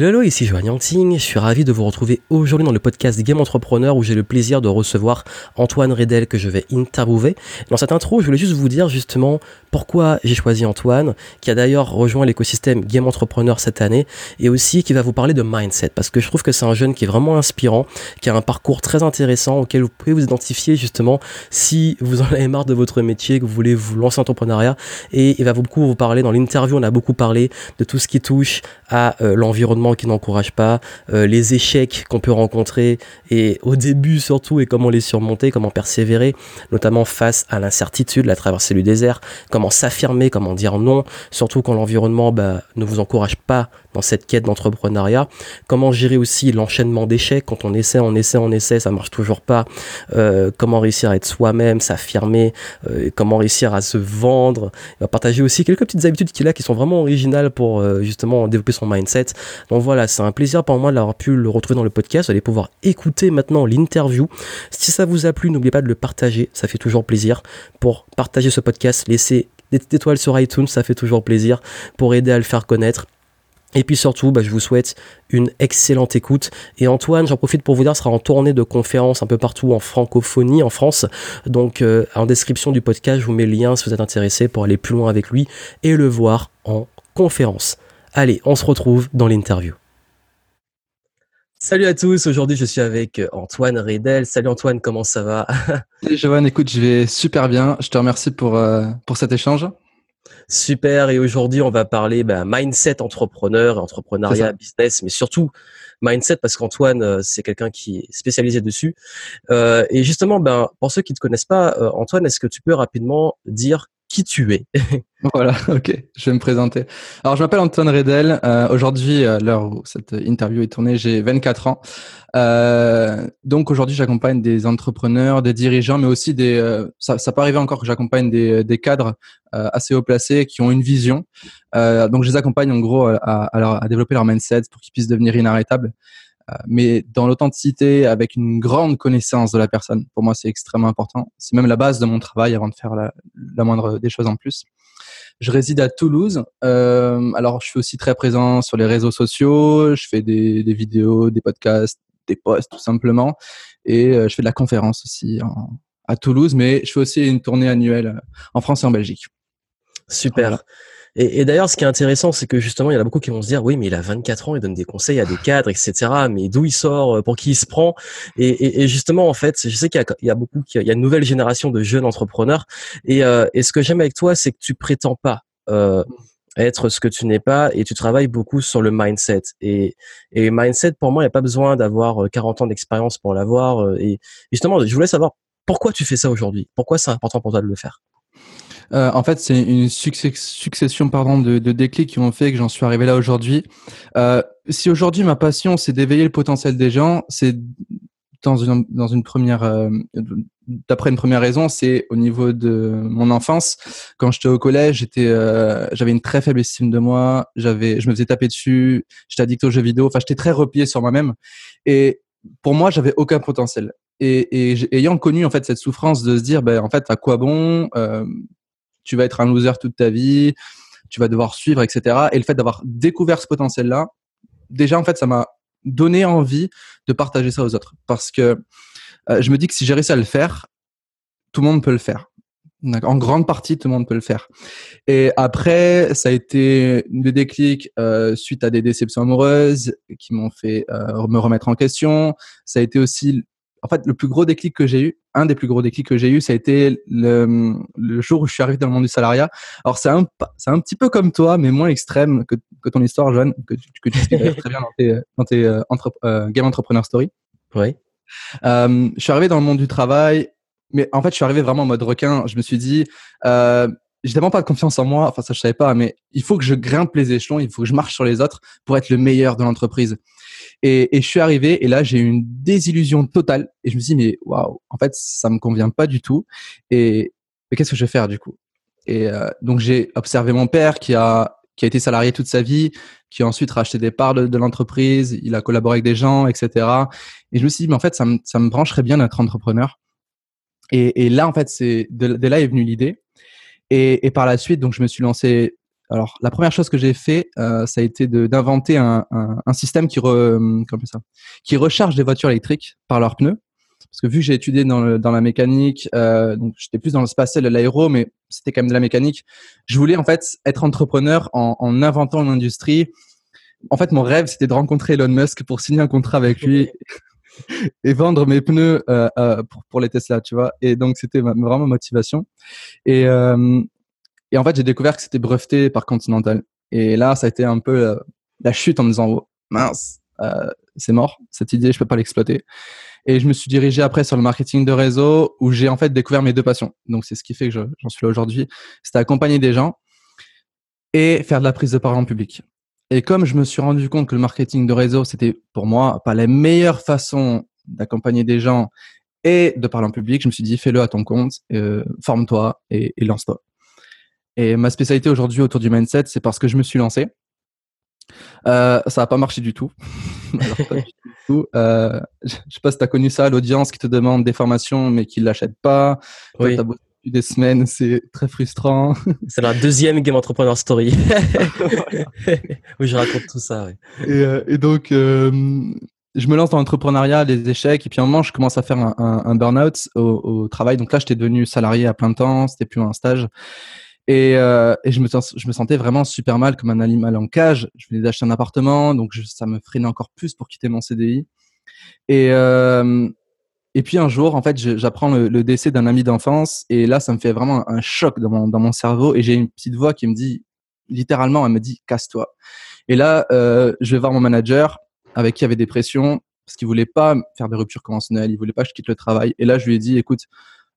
Hello, ici Joanne Yangting. Je suis ravi de vous retrouver aujourd'hui dans le podcast Game Entrepreneur où j'ai le plaisir de recevoir Antoine Redel que je vais interviewer. Dans cette intro, je voulais juste vous dire justement pourquoi j'ai choisi Antoine, qui a d'ailleurs rejoint l'écosystème Game Entrepreneur cette année et aussi qui va vous parler de mindset parce que je trouve que c'est un jeune qui est vraiment inspirant, qui a un parcours très intéressant auquel vous pouvez vous identifier justement si vous en avez marre de votre métier, que vous voulez vous lancer en entrepreneuriat et il va beaucoup vous parler dans l'interview, on a beaucoup parlé de tout ce qui touche à euh, qui n'encourage pas, euh, les échecs qu'on peut rencontrer et au début surtout et comment les surmonter, comment persévérer, notamment face à l'incertitude, la traversée du désert, comment s'affirmer, comment dire non, surtout quand l'environnement bah, ne vous encourage pas cette quête d'entrepreneuriat, comment gérer aussi l'enchaînement d'échecs quand on essaie, on essaie, on essaie, ça marche toujours pas, euh, comment réussir à être soi-même, s'affirmer, euh, comment réussir à se vendre, il va partager aussi quelques petites habitudes qu'il a qui sont vraiment originales pour justement développer son mindset. Donc voilà, c'est un plaisir pour moi d'avoir pu le retrouver dans le podcast. Vous allez pouvoir écouter maintenant l'interview. Si ça vous a plu, n'oubliez pas de le partager, ça fait toujours plaisir. Pour partager ce podcast, laissez des étoiles sur iTunes, ça fait toujours plaisir pour aider à le faire connaître. Et puis surtout, bah, je vous souhaite une excellente écoute. Et Antoine, j'en profite pour vous dire, sera en tournée de conférences un peu partout en francophonie en France. Donc euh, en description du podcast, je vous mets le lien si vous êtes intéressé pour aller plus loin avec lui et le voir en conférence. Allez, on se retrouve dans l'interview. Salut à tous, aujourd'hui je suis avec Antoine Redel. Salut Antoine, comment ça va? Salut Joanne, écoute, je vais super bien. Je te remercie pour, euh, pour cet échange. Super, et aujourd'hui on va parler bah, mindset entrepreneur, entrepreneuriat, business, mais surtout mindset parce qu'Antoine euh, c'est quelqu'un qui est spécialisé dessus. Euh, et justement, ben, pour ceux qui ne te connaissent pas, Antoine, est-ce que tu peux rapidement dire qui tu es. voilà, ok, je vais me présenter. Alors, je m'appelle Antoine Redel. Euh, aujourd'hui, à l'heure où cette interview est tournée, j'ai 24 ans. Euh, donc, aujourd'hui, j'accompagne des entrepreneurs, des dirigeants, mais aussi des. Euh, ça, ça peut arriver encore que j'accompagne des, cadres euh, assez haut placés qui ont une vision. Euh, donc, je les accompagne en gros à développer leur mindset pour qu'ils puissent devenir inarrêtables. Mais dans l'authenticité, avec une grande connaissance de la personne. Pour moi, c'est extrêmement important. C'est même la base de mon travail avant de faire la, la moindre des choses en plus. Je réside à Toulouse. Euh, alors, je suis aussi très présent sur les réseaux sociaux. Je fais des, des vidéos, des podcasts, des posts, tout simplement. Et euh, je fais de la conférence aussi en, à Toulouse, mais je fais aussi une tournée annuelle en France et en Belgique. Super. Et, et d'ailleurs, ce qui est intéressant, c'est que justement, il y en a beaucoup qui vont se dire, oui, mais il a 24 ans, il donne des conseils à des cadres, etc. Mais d'où il sort, euh, pour qui il se prend? Et, et, et, justement, en fait, je sais qu'il y, y, a beaucoup, il y a une nouvelle génération de jeunes entrepreneurs. Et, euh, et ce que j'aime avec toi, c'est que tu prétends pas. Euh, être ce que tu n'es pas et tu travailles beaucoup sur le mindset et et mindset pour moi il n'y a pas besoin d'avoir 40 euh, ans d'expérience pour l'avoir et justement je voulais savoir pourquoi tu fais ça aujourd'hui? Pourquoi c'est important pour toi de le faire? Euh, en fait, c'est une succession pardon, de, de, déclics qui ont fait que j'en suis arrivé là aujourd'hui. Euh, si aujourd'hui ma passion c'est d'éveiller le potentiel des gens, c'est dans une, dans une première, euh, d'après une première raison, c'est au niveau de mon enfance. Quand j'étais au collège, j'étais, euh, j'avais une très faible estime de moi. J'avais, je me faisais taper dessus. J'étais addict aux jeux vidéo. Enfin, j'étais très replié sur moi-même. Et pour moi, j'avais aucun potentiel. Et, et ayant connu en fait cette souffrance de se dire, ben en fait, à quoi bon euh, tu vas être un loser toute ta vie, tu vas devoir suivre, etc. Et le fait d'avoir découvert ce potentiel-là, déjà, en fait, ça m'a donné envie de partager ça aux autres. Parce que euh, je me dis que si j'ai réussi à le faire, tout le monde peut le faire. En grande partie, tout le monde peut le faire. Et après, ça a été des déclics euh, suite à des déceptions amoureuses qui m'ont fait euh, me remettre en question. Ça a été aussi en fait, le plus gros déclic que j'ai eu, un des plus gros déclics que j'ai eu, ça a été le, le, jour où je suis arrivé dans le monde du salariat. Alors, c'est un, c'est un petit peu comme toi, mais moins extrême que, que ton histoire, Joanne, que, que tu expliques très bien dans tes, dans tes euh, entre, euh, Game Entrepreneur Story. Oui. Euh, je suis arrivé dans le monde du travail, mais en fait, je suis arrivé vraiment en mode requin. Je me suis dit, euh, j'ai tellement pas de confiance en moi, enfin ça je savais pas, mais il faut que je grimpe les échelons, il faut que je marche sur les autres pour être le meilleur de l'entreprise. Et, et, je suis arrivé et là j'ai eu une désillusion totale et je me suis dit mais waouh, en fait ça me convient pas du tout et, qu'est-ce que je vais faire du coup? Et euh, donc j'ai observé mon père qui a qui a été salarié toute sa vie, qui a ensuite racheté des parts de, l'entreprise, il a collaboré avec des gens, etc. Et je me suis dit mais en fait ça me ça me brancherait bien d'être entrepreneur. Et, et, là en fait c'est de, là est venue l'idée. Et, et, par la suite donc je me suis lancé alors la première chose que j'ai fait, ça a été d'inventer un, un, système qui, re, ça, qui recharge les voitures électriques par leurs pneus. Parce que vu que j'ai étudié dans, dans la mécanique, donc j'étais plus dans le spatial et l'aéro, mais c'était quand même de la mécanique. Je voulais en fait être entrepreneur en, en inventant une industrie. En fait, mon rêve, c'était de rencontrer Elon Musk pour signer un contrat avec lui et vendre mes pneus euh, euh, pour, pour les Tesla, tu vois. Et donc, c'était vraiment motivation. Et, euh, et en fait, j'ai découvert que c'était breveté par Continental. Et là, ça a été un peu la, chute en me disant, oh, mince, euh, c'est mort, cette idée, je peux pas l'exploiter. Et je me suis dirigé après sur le marketing de réseau où j'ai en fait découvert mes deux passions. Donc, c'est ce qui fait que j'en suis là aujourd'hui. C'était accompagner des gens et faire de la prise de parole en public. Et comme je me suis rendu compte que le marketing de réseau, c'était pour moi pas la meilleure façon d'accompagner des gens et de parler en public, je me suis dit fais-le à ton compte, euh, forme-toi et, lance-toi. Et ma spécialité aujourd'hui autour du mindset, c'est parce que je me suis lancé. Euh, ça n'a pas marché du tout. Euh, je sais pas si tu as connu ça, l'audience qui te demande des formations mais qui ne l'achète pas. Oui des semaines, c'est très frustrant. C'est la deuxième Game Entrepreneur Story où je raconte tout ça. Euh, et, donc, euh, je me lance dans l'entrepreneuriat, les échecs, et puis à un moment, je commence à faire un, un, burn-out au, travail. Donc là, j'étais devenu salarié à plein temps, c'était plus un stage. Et, euh, je, me, sentais vraiment super mal, comme un animal en cage. Je venais d'acheter un appartement, donc ça me freinait encore plus pour quitter mon CDI. Et, et puis un jour, en fait, j'apprends le, décès d'un ami d'enfance et là, ça me fait vraiment un choc dans mon, cerveau et j'ai une petite voix qui me dit, littéralement, elle me dit, casse-toi. Et là, euh, je vais voir mon manager avec qui il y avait des pressions parce qu'il voulait pas faire des ruptures conventionnelles, il voulait pas que je quitte le travail. Et là, je lui ai dit, écoute,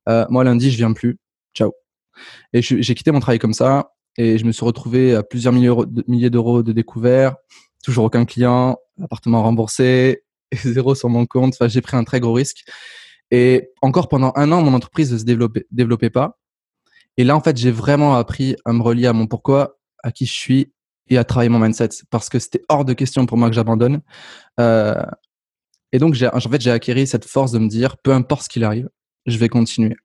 euh, moi lundi, je viens plus, ciao. Et j'ai quitté mon travail comme ça et je me suis retrouvé à plusieurs milliers d'euros de découvert, toujours aucun client, appartement remboursé, zéro sur mon compte. Enfin, j'ai pris un très gros risque. Et encore pendant un an, mon entreprise ne se développait, développait pas. Et là, en fait, j'ai vraiment appris à me relier à mon pourquoi, à qui je suis et à travailler mon mindset parce que c'était hors de question pour moi que j'abandonne. Euh, et donc, en fait, j'ai acquis cette force de me dire, peu importe ce qu'il arrive, je vais continuer.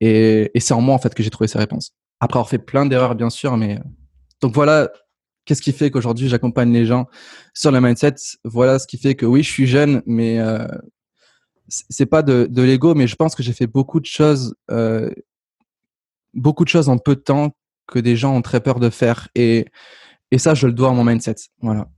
Et, et c'est en moi, en fait, que j'ai trouvé ces réponses. Après avoir fait plein d'erreurs, bien sûr, mais donc voilà Qu'est-ce qui fait qu'aujourd'hui j'accompagne les gens sur le mindset Voilà ce qui fait que oui, je suis jeune, mais euh, c'est pas de, de l'ego, mais je pense que j'ai fait beaucoup de choses, euh, beaucoup de choses en peu de temps que des gens ont très peur de faire, et, et ça, je le dois à mon mindset. Voilà.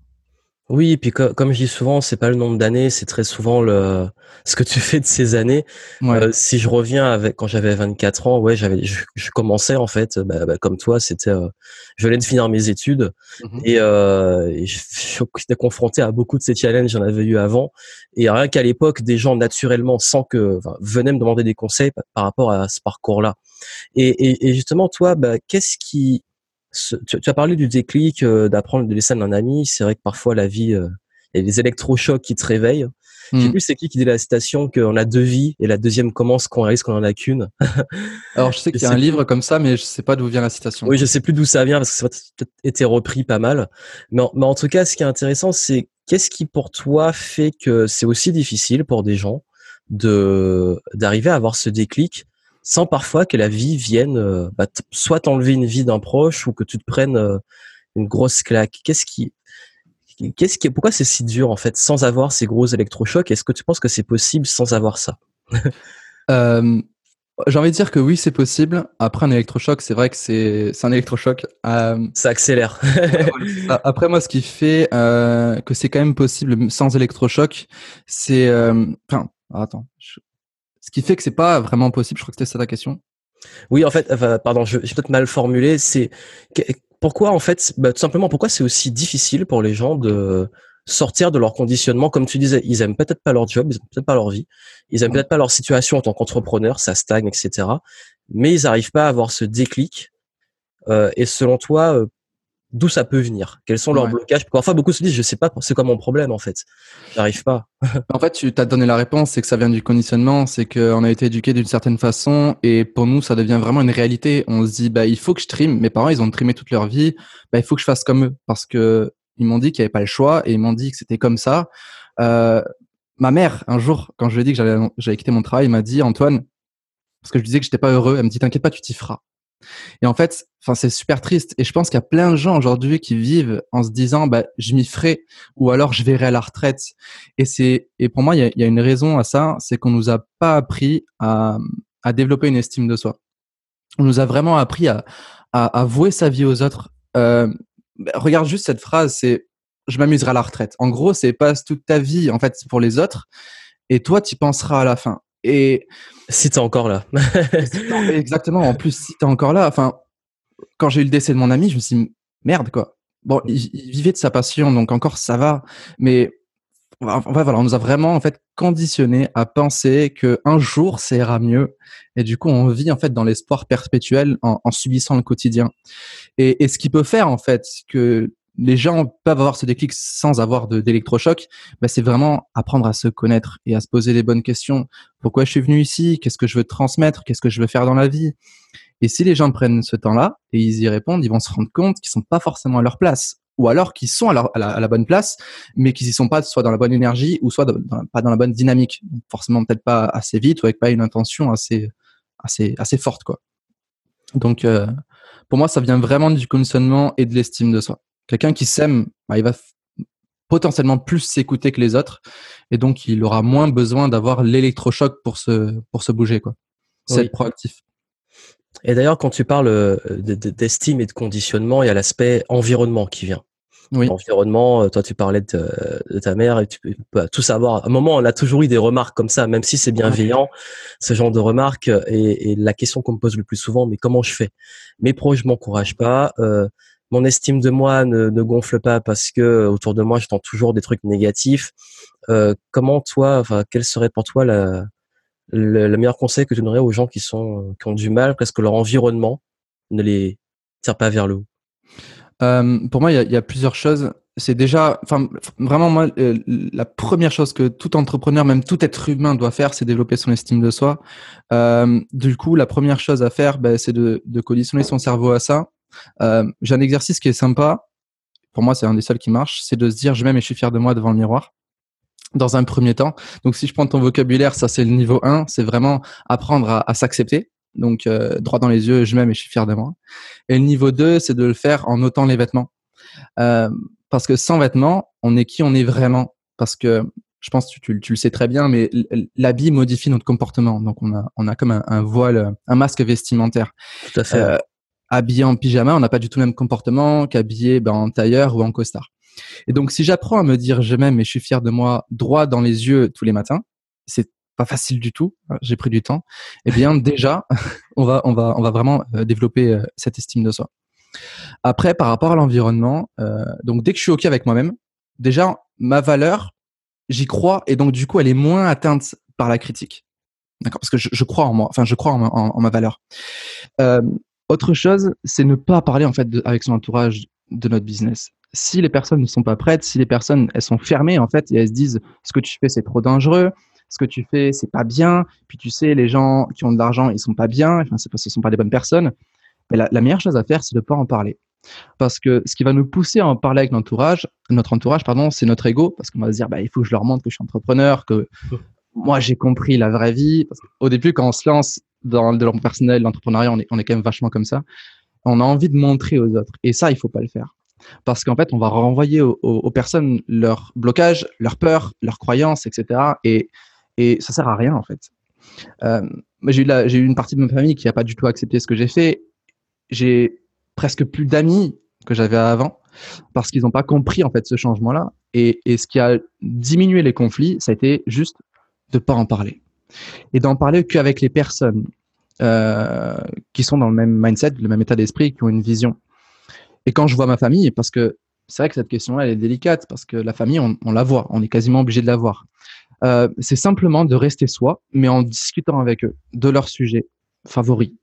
Oui, et puis comme je dis souvent, c'est pas le nombre d'années, c'est très souvent le ce que tu fais de ces années. Euh, si je reviens avec quand j'avais 24 ans, ouais, j'avais je, commençais en fait, bah, bah, comme toi, c'était euh, je venais de finir mes études mmh et, euh, et j'étais confronté à beaucoup de ces challenges, j'en avais eu avant et rien qu'à l'époque, des gens naturellement, sans que enfin, venaient me demander des conseils par rapport à ce parcours-là. Et, et, et justement, toi, bah, qu'est-ce qui tu, as parlé du déclic, euh, d'apprendre de l'essai d'un ami. C'est vrai que parfois la vie, euh, il y a des électrochocs qui te réveillent. J'ai vu hmm. c'est qui qui dit la citation qu'on a deux vies et la deuxième commence qu'on réalise qu'on en a qu'une. Alors je sais qu'il y a un livre comme ça, mais je sais pas d'où vient la citation. Oui, je sais plus d'où ça vient parce que ça a peut-être été repris pas mal. Mais mais en tout cas, ce qui est intéressant, c'est qu'est-ce qui pour toi fait que c'est aussi difficile pour des gens de d'arriver à avoir ce déclic sans parfois que la vie vienne euh, bah, soit t'enlever une vie d'un proche ou que tu te prennes euh, une grosse claque. Qu'est-ce qui, qu'est-ce qui, pourquoi c'est si dur en fait sans avoir ces gros électrochocs? Est-ce que tu penses que c'est possible sans avoir ça? Euh, J'ai envie de dire que oui, c'est possible. Après un électrochoc, c'est vrai que c'est un électrochoc. ça accélère. Après moi, ce qui fait que c'est quand même possible sans électrochoc, c'est enfin attends, ce qui fait que c'est pas vraiment possible. Je crois que c'était ça ta question. Oui, en fait, pardon, j'ai peut-être mal formulé. C'est pourquoi, en fait, bah, tout simplement, pourquoi c'est aussi difficile pour les gens de sortir de leur conditionnement? Comme tu disais, ils aiment peut-être pas leur job, ils aiment peut-être pas leur vie, ils aiment peut-être pas leur situation en tant qu'entrepreneur, ça stagne, etc. Mais ils n'arrivent pas à avoir ce déclic. Euh, et selon toi, euh, d'où ça peut venir Quels sont leurs blocages Parfois, beaucoup se disent, je sais pas, c'est quoi mon problème en fait J'arrive pas. en fait, tu t'as donné la réponse, c'est que ça vient du conditionnement, c'est qu'on a été éduqué d'une certaine façon et pour nous, ça devient vraiment une réalité. On se dit, bah, il faut que je trime. Mes parents, ils ont trimé toute leur vie. Bah, il faut que je fasse comme eux parce que ils m'ont dit qu'il n'y avait pas le choix et ils m'ont dit que c'était comme ça. Euh, ma mère, un jour, quand je lui ai dit que j'allais quitter mon travail, m'a dit, Antoine, parce que je lui disais que j'étais pas heureux, elle me dit, t'inquiète pas, tu t'y feras. Et en fait, enfin, c'est super triste. Et je pense qu'il y a plein de gens aujourd'hui qui vivent en se disant, bah, je m'y ferai, ou alors je verrai à la retraite. Et c'est, et pour moi, il y a, une raison à ça, c'est qu'on nous a pas appris à, développer une estime de soi. On nous a vraiment appris à, à, à vouer sa vie aux autres. Euh, bah, regarde juste cette phrase, c'est je m'amuserai à la retraite. En gros, c'est passe toute ta vie en fait pour les autres et toi tu penseras à la fin. Et si t'es encore là. exactement. En plus, si t'es encore là. Enfin, quand j'ai eu le décès de mon ami, je me suis dit, merde quoi. Bon, il, vivait de sa passion, donc encore ça va. Mais voilà, on nous a vraiment en fait conditionné à penser que un jour ça ira mieux. Et du coup, on vit en fait dans l'espoir perpétuel en, en, subissant le quotidien. Et, et ce qui peut faire en fait que les gens peuvent avoir ce déclic sans avoir d'électrochoc, bah, c'est vraiment apprendre à se connaître et à se poser les bonnes questions. Pourquoi je suis venu ici? Qu'est-ce que je veux transmettre? Qu'est-ce que je veux faire dans la vie? Et si les gens prennent ce temps-là et ils y répondent, ils vont se rendre compte qu'ils sont pas forcément à leur place, ou alors qu'ils sont à, la, bonne place, mais qu'ils y sont pas soit dans la bonne énergie ou soit pas dans la bonne dynamique. forcément peut-être pas assez vite ou avec pas une intention assez assez assez forte quoi. Donc euh, pour moi, ça vient vraiment du conditionnement et de l'estime de soi. Quelqu'un qui s'aime, bah, il va potentiellement plus s'écouter que les autres et donc il aura moins besoin d'avoir l'électrochoc pour se pour se bouger quoi. C'est proactif. Et d'ailleurs, quand tu parles euh, d'estime et de conditionnement, il y a l'aspect environnement qui vient. Oui. Environnement, euh, toi tu parlais de, ta mère et tu peux tout savoir. À un moment, on a toujours eu des remarques comme ça, même si c'est bienveillant, ce genre de remarques. Et, la question qu'on me pose le plus souvent, mais comment je fais? Mes proches m'encouragent pas. Euh, mon estime de moi ne, ne, gonfle pas parce que autour de moi j'entends toujours des trucs négatifs. Euh, comment toi, enfin, quel serait pour toi la, le, meilleur conseil que tu donnerais aux gens qui sont qui ont du mal parce que leur environnement ne les tire pas vers le haut? Euh, Pour moi, il y a, plusieurs choses. C'est déjà, enfin, vraiment moi, euh, la première chose que tout entrepreneur, même tout être humain doit faire, c'est développer son estime de soi. Euh, du coup, la première chose à faire, ben, c'est de, de conditionner son cerveau à ça euh, j'ai un exercice qui est sympa. Pour moi, c'est un des seuls qui marche. C'est de se dire, je m'aime et je suis fier de moi devant le miroir. Dans un premier temps. Donc, si je prends ton vocabulaire, ça c'est le niveau 1. C'est vraiment apprendre à, à s'accepter. Donc, euh, droit dans les yeux, je m'aime et je suis fier de moi. Et le niveau 2, c'est de le faire en notant les vêtements. Euh, parce que sans vêtements, on est qui on est vraiment? Parce que je pense que tu, tu, le sais très bien, mais l'habit modifie notre comportement. Donc, on a, on a comme un, un voile, un masque vestimentaire. Tout à fait. Euh, habillé en pyjama, on n'a pas du tout le même comportement qu'habillé ben, en tailleur ou en costard. Et donc, si j'apprends à me dire je m'aime et je suis fier de moi droit dans les yeux tous les matins, c'est pas facile du tout. Hein, j'ai pris du temps. Eh bien, déjà, on va, on va, on va vraiment euh, développer euh, cette estime de soi. Après, par rapport à l'environnement, euh, donc dès que je suis ok avec moi-même, déjà ma valeur, j'y crois et donc du coup, elle est moins atteinte par la critique. D'accord, parce que je, je, crois en moi. Enfin, je crois en ma, en, en ma valeur. Euh, autre chose, c'est ne pas parler en fait avec son entourage de notre business. Si les personnes ne sont pas prêtes, si les personnes elles sont fermées en fait et elles se disent ce que tu fais c'est trop dangereux, ce que tu fais c'est pas bien, puis tu sais les gens qui ont de l'argent ils sont pas bien, enfin c'est parce ce sont pas des bonnes personnes. Mais la, meilleure chose à faire c'est de pas en parler. Parce que ce qui va nous pousser à en parler avec notre entourage, notre entourage, pardon, c'est notre ego, parce qu'on va se dire, bah, il faut que je leur montre que je suis entrepreneur, que moi j'ai compris la vraie vie. Au début, quand on se lance, dans le développement personnel, l'entrepreneuriat, on est, quand même vachement comme ça. On a envie de montrer aux autres. Et ça, il faut pas le faire. Parce qu'en fait, on va renvoyer aux, personnes leur blocage, leur peur, leurs croyances, etc. Et, et ça sert à rien, en fait. Euh, j'ai eu, une partie de ma famille qui n'a pas du tout accepté ce que j'ai fait. J'ai presque plus d'amis que j'avais avant parce qu'ils n'ont pas compris en fait ce changement-là. Et, et ce qui a diminué les conflits, ça a été juste de pas en parler et d'en parler qu'avec les personnes euh, qui sont dans le même mindset, le même état d'esprit, qui ont une vision. Et quand je vois ma famille, parce que c'est vrai que cette question-là, elle est délicate, parce que la famille, on, la voit, on est quasiment obligé de la voir. Euh, c'est simplement de rester soi, mais en discutant avec eux de leur sujet favori.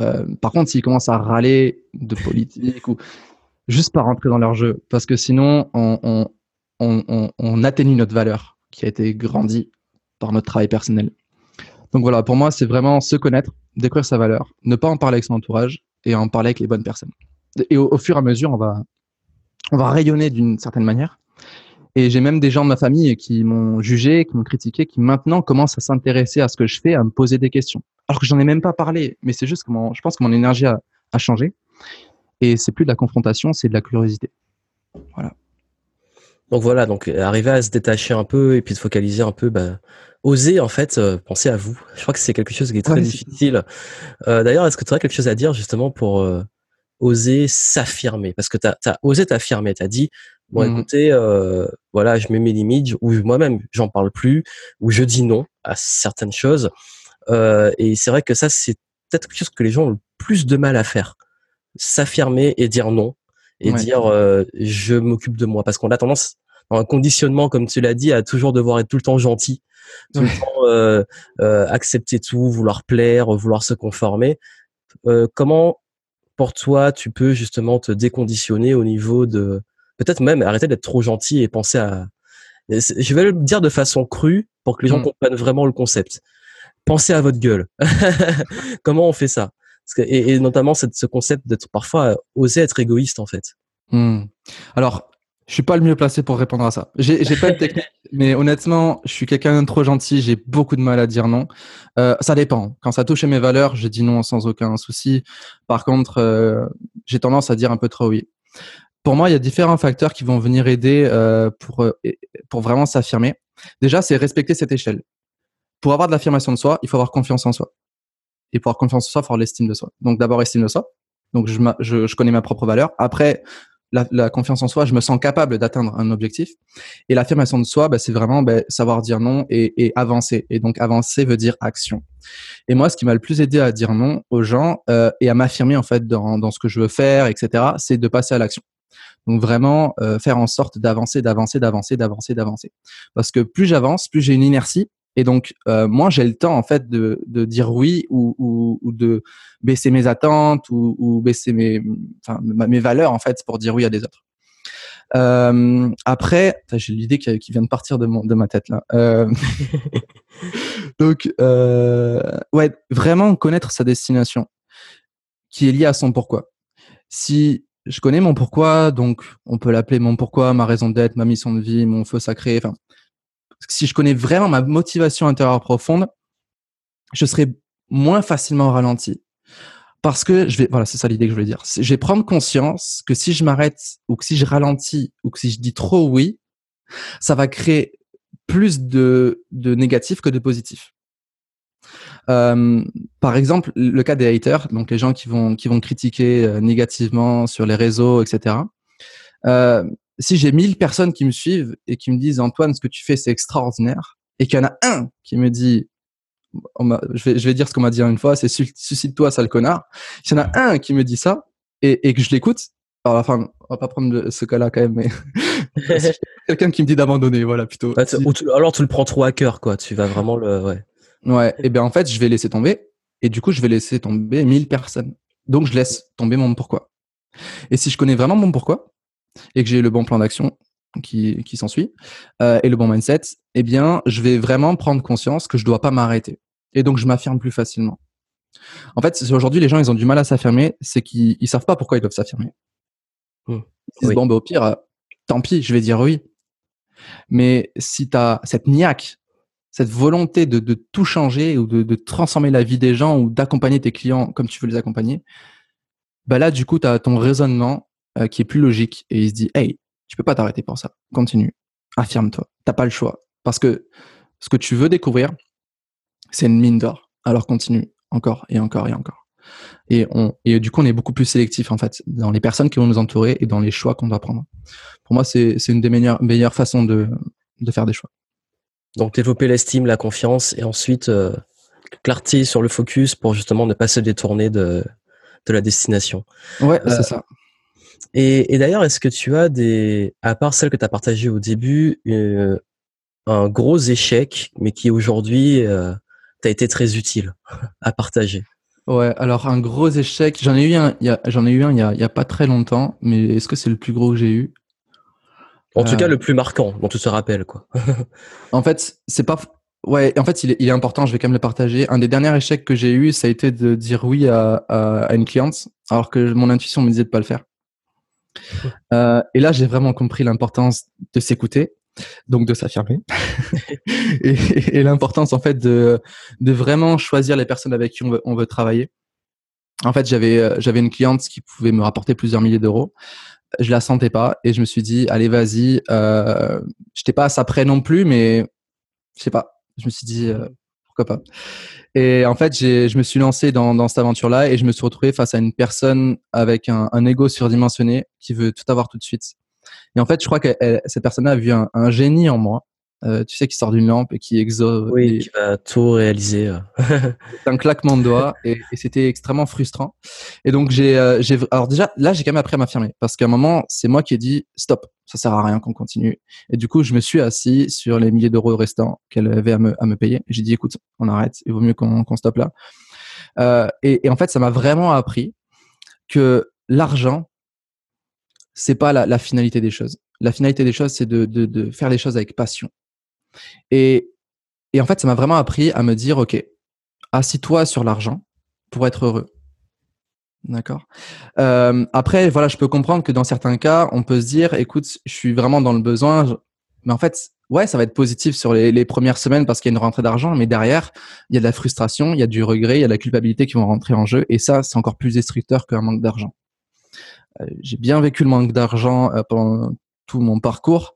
Euh, par contre, s'ils commencent à râler de politique ou juste pas rentrer dans leur jeu, parce que sinon, on, on, on, on atténue notre valeur qui a été grandie par notre travail personnel. Donc voilà, pour moi, c'est vraiment se connaître, découvrir sa valeur, ne pas en parler avec son entourage et en parler avec les bonnes personnes. Et au, fur et à mesure, on va, on va rayonner d'une certaine manière. Et j'ai même des gens de ma famille qui m'ont jugé, qui m'ont critiqué, qui maintenant commencent à s'intéresser à ce que je fais, à me poser des questions. Alors que j'en ai même pas parlé, mais c'est juste que je pense que mon énergie a, à changer. Et c'est plus de la confrontation, c'est de la curiosité. Voilà. Donc voilà, donc arriver à se détacher un peu et puis de focaliser un peu, bah, oser en fait euh, penser à vous. Je crois que c'est quelque chose qui est très difficile. Euh, D'ailleurs, est-ce que tu aurais quelque chose à dire justement pour euh, oser s'affirmer? Parce que tu as, osé t'affirmer, tu as dit, bon mmh. écoutez, euh, voilà, je mets mes limites, ou moi-même, j'en parle plus, ou je dis non à certaines choses. et c'est vrai que ça, c'est peut-être quelque chose que les gens ont le plus de mal à faire. S'affirmer et dire non et dire je m'occupe de moi parce qu'on a tendance dans un conditionnement comme tu l'as dit à toujours devoir être tout le temps gentil tout le temps euh, euh, accepter tout vouloir plaire vouloir se conformer euh, comment pour toi tu peux justement te déconditionner au niveau de peut-être même arrêter d'être trop gentil et penser à je vais le dire de façon crue pour que les gens mmh. comprennent vraiment le concept pensez à votre gueule comment on fait ça? Et, notamment ce concept d'être parfois oser être égoïste en fait. Mmh. Alors, je suis pas le mieux placé pour répondre à ça. J'ai pas de technique, mais honnêtement, je suis quelqu'un de trop gentil. J'ai beaucoup de mal à dire non. Euh, ça dépend. Quand ça touche à mes valeurs, je dis non sans aucun souci. Par contre, euh, j'ai tendance à dire un peu trop oui. Pour moi, il y a différents facteurs qui vont venir aider euh, pour euh, pour vraiment s'affirmer. Déjà, c'est respecter cette échelle. Pour avoir de l'affirmation de soi, il faut avoir confiance en soi. Et pour avoir confiance en soi, il faut avoir l'estime de soi. Donc d'abord estime de soi. Donc je, je, je connais ma propre valeur. Après, la, confiance en soi, je me sens capable d'atteindre un objectif. Et l'affirmation de soi, bah, c'est vraiment bah, savoir dire non et, avancer. Et donc avancer veut dire action. Et moi, ce qui m'a le plus aidé à dire non aux gens euh, et à m'affirmer en fait dans, ce que je veux faire, etc., c'est de passer à l'action. Donc vraiment euh, faire en sorte d'avancer, d'avancer, d'avancer, d'avancer, d'avancer. Parce que plus j'avance, plus j'ai une inertie et donc, euh, moi, j'ai le temps en fait de, de dire oui ou, ou, ou, de baisser mes attentes ou, ou baisser mes, enfin, mes valeurs en fait pour dire oui à des autres. Euh, après, j'ai l'idée qui, qui, vient de partir de, mon, de ma tête là. Euh, donc, euh, ouais, vraiment connaître sa destination, qui est liée à son pourquoi. Si je connais mon pourquoi, donc on peut l'appeler mon pourquoi, ma raison d'être, ma mission de vie, mon feu sacré. Enfin, si je connais vraiment ma motivation intérieure profonde, je serai moins facilement ralenti. Parce que je vais, voilà, c'est ça l'idée que je voulais dire. Je vais prendre conscience que si je m'arrête ou que si je ralentis ou que si je dis trop oui, ça va créer plus de, de négatifs que de positifs. Euh, par exemple, le cas des haters, donc les gens qui vont qui vont critiquer euh, négativement sur les réseaux, etc. Euh, si j'ai 1000 personnes qui me suivent et qui me disent Antoine, ce que tu fais, c'est extraordinaire, et qu'il y en a un qui me dit, je, vais, je vais dire ce qu'on m'a dit une fois, c'est suscite-toi, sale connard. S'il y en a un qui me dit ça et, et que je l'écoute, enfin, on va pas prendre ce cas-là quand même, mais quelqu'un qui me dit d'abandonner, voilà, plutôt. alors tu le prends trop à cœur, quoi. Tu vas vraiment le, ouais. Ouais. Et bien en fait, je vais laisser tomber. Et du coup, je vais laisser tomber 1000 personnes. Donc, je laisse tomber mon pourquoi. Et si je connais vraiment mon pourquoi, et que j'ai le bon plan d'action qui, qui s'ensuit euh, et le bon mindset, eh bien, je vais vraiment prendre conscience que je dois pas m'arrêter. Et donc, je m'affirme plus facilement. En fait, aujourd'hui, les gens, ils ont du mal à s'affirmer, c'est qu'ils ils savent pas pourquoi ils doivent s'affirmer. Mmh. Ils disent, bon, bah, au pire, euh, tant pis, je vais dire oui. Mais si tu as cette niaque, cette volonté de, de tout changer ou de, de, transformer la vie des gens ou d'accompagner tes clients comme tu veux les accompagner, bah là, du coup, tu as ton raisonnement euh, qui est plus logique. Et il se dit hey tu peux pas t'arrêter pour ça. Continue. Affirme-toi. T'as pas le choix. Parce que ce que tu veux découvrir c'est une mine d'or. Alors continue. Encore et encore et encore. Et on et du coup on est beaucoup plus sélectif en fait dans les personnes qui vont nous entourer et dans les choix qu'on doit prendre. Pour moi c'est c'est une des meilleures meilleures façons de de faire des choix. Donc développer l'estime la confiance et ensuite euh, clarté sur le focus pour justement ne pas se détourner de de la destination. Ouais c'est euh, ça et, et d'ailleurs, est-ce que tu as des, à part celle que tu as partagée au début, euh, un gros échec, mais qui aujourd'hui euh, t'a été très utile à partager? Ouais, alors un gros échec, j'en ai eu un, j'en ai eu un il y a, y a pas très longtemps, mais est-ce que c'est le plus gros que j'ai eu? En tout cas, euh. le plus marquant, dont tu te rappelles, quoi. en fait, c'est pas, ouais, en fait, il est, il est, important, je vais quand même le partager. Un des derniers échecs que j'ai eu, ça a été de dire oui à, à, à une cliente, alors que mon intuition me disait de pas le faire. Euh, et là, j'ai vraiment compris l'importance de s'écouter, donc de s'affirmer, et, l'importance en fait de, vraiment choisir les personnes avec qui on veut, travailler. En fait, j'avais euh, j'avais une cliente qui pouvait me rapporter plusieurs milliers d'euros. Je la sentais pas et je me suis dit allez vas-y. Euh, J'étais pas à ça près non plus, mais je sais pas. Je me suis dit pourquoi pas. Et en fait, je me suis lancé dans, cette aventure-là et je me suis retrouvé face à une personne avec un, ego surdimensionné qui veut tout avoir tout de suite. Et en fait, je crois que cette personne a vu un génie en moi euh, tu sais, qui sort d'une lampe et qui exauce. Oui, qui va tout réaliser. Euh. c'est un claquement de doigts et, c'était extrêmement frustrant. Et donc j'ai, euh, j'ai, alors déjà là j'ai quand même appris à m'affirmer parce qu'à un moment c'est moi qui ai dit stop, ça sert à rien qu'on continue. Et du coup je me suis assis sur les milliers d'euros restants qu'elle avait à me, à me payer. J'ai dit écoute, on arrête, il vaut mieux qu'on, qu'on stoppe là. Euh, et, et en fait ça m'a vraiment appris que l'argent c'est pas la, la, finalité des choses. La finalité des choses, c'est de, de, de, faire les choses avec passion. Et, en fait, ça m'a vraiment appris à me dire, OK, assis-toi sur l'argent pour être heureux. D'accord? Euh, après, voilà, je peux comprendre que dans certains cas, on peut se dire, écoute, je suis vraiment dans le besoin, mais en fait, ouais, ça va être positif sur les, les premières semaines parce qu'il y a une rentrée d'argent, mais derrière, il y a de la frustration, il y a du regret, il y a de la culpabilité qui vont rentrer en jeu, et ça, c'est encore plus destructeur qu'un manque d'argent. Euh, j'ai bien vécu le manque d'argent euh, pendant tout mon parcours.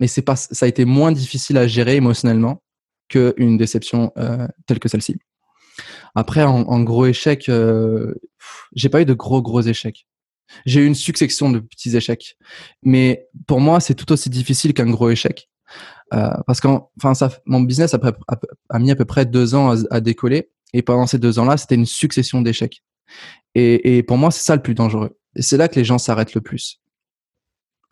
Mais c'est pas, ça a été moins difficile à gérer émotionnellement qu'une déception euh, telle que celle-ci. Après, en, gros échec, euh, j'ai pas eu de gros gros échecs. J'ai eu une succession de petits échecs, mais pour moi, c'est tout aussi difficile qu'un gros échec. Euh, parce qu'enfin, ça, mon business a, mis à peu près deux ans à, à décoller, et pendant ces deux ans-là, c'était une succession d'échecs. Et, et pour moi, c'est ça le plus dangereux. Et c'est là que les gens s'arrêtent le plus.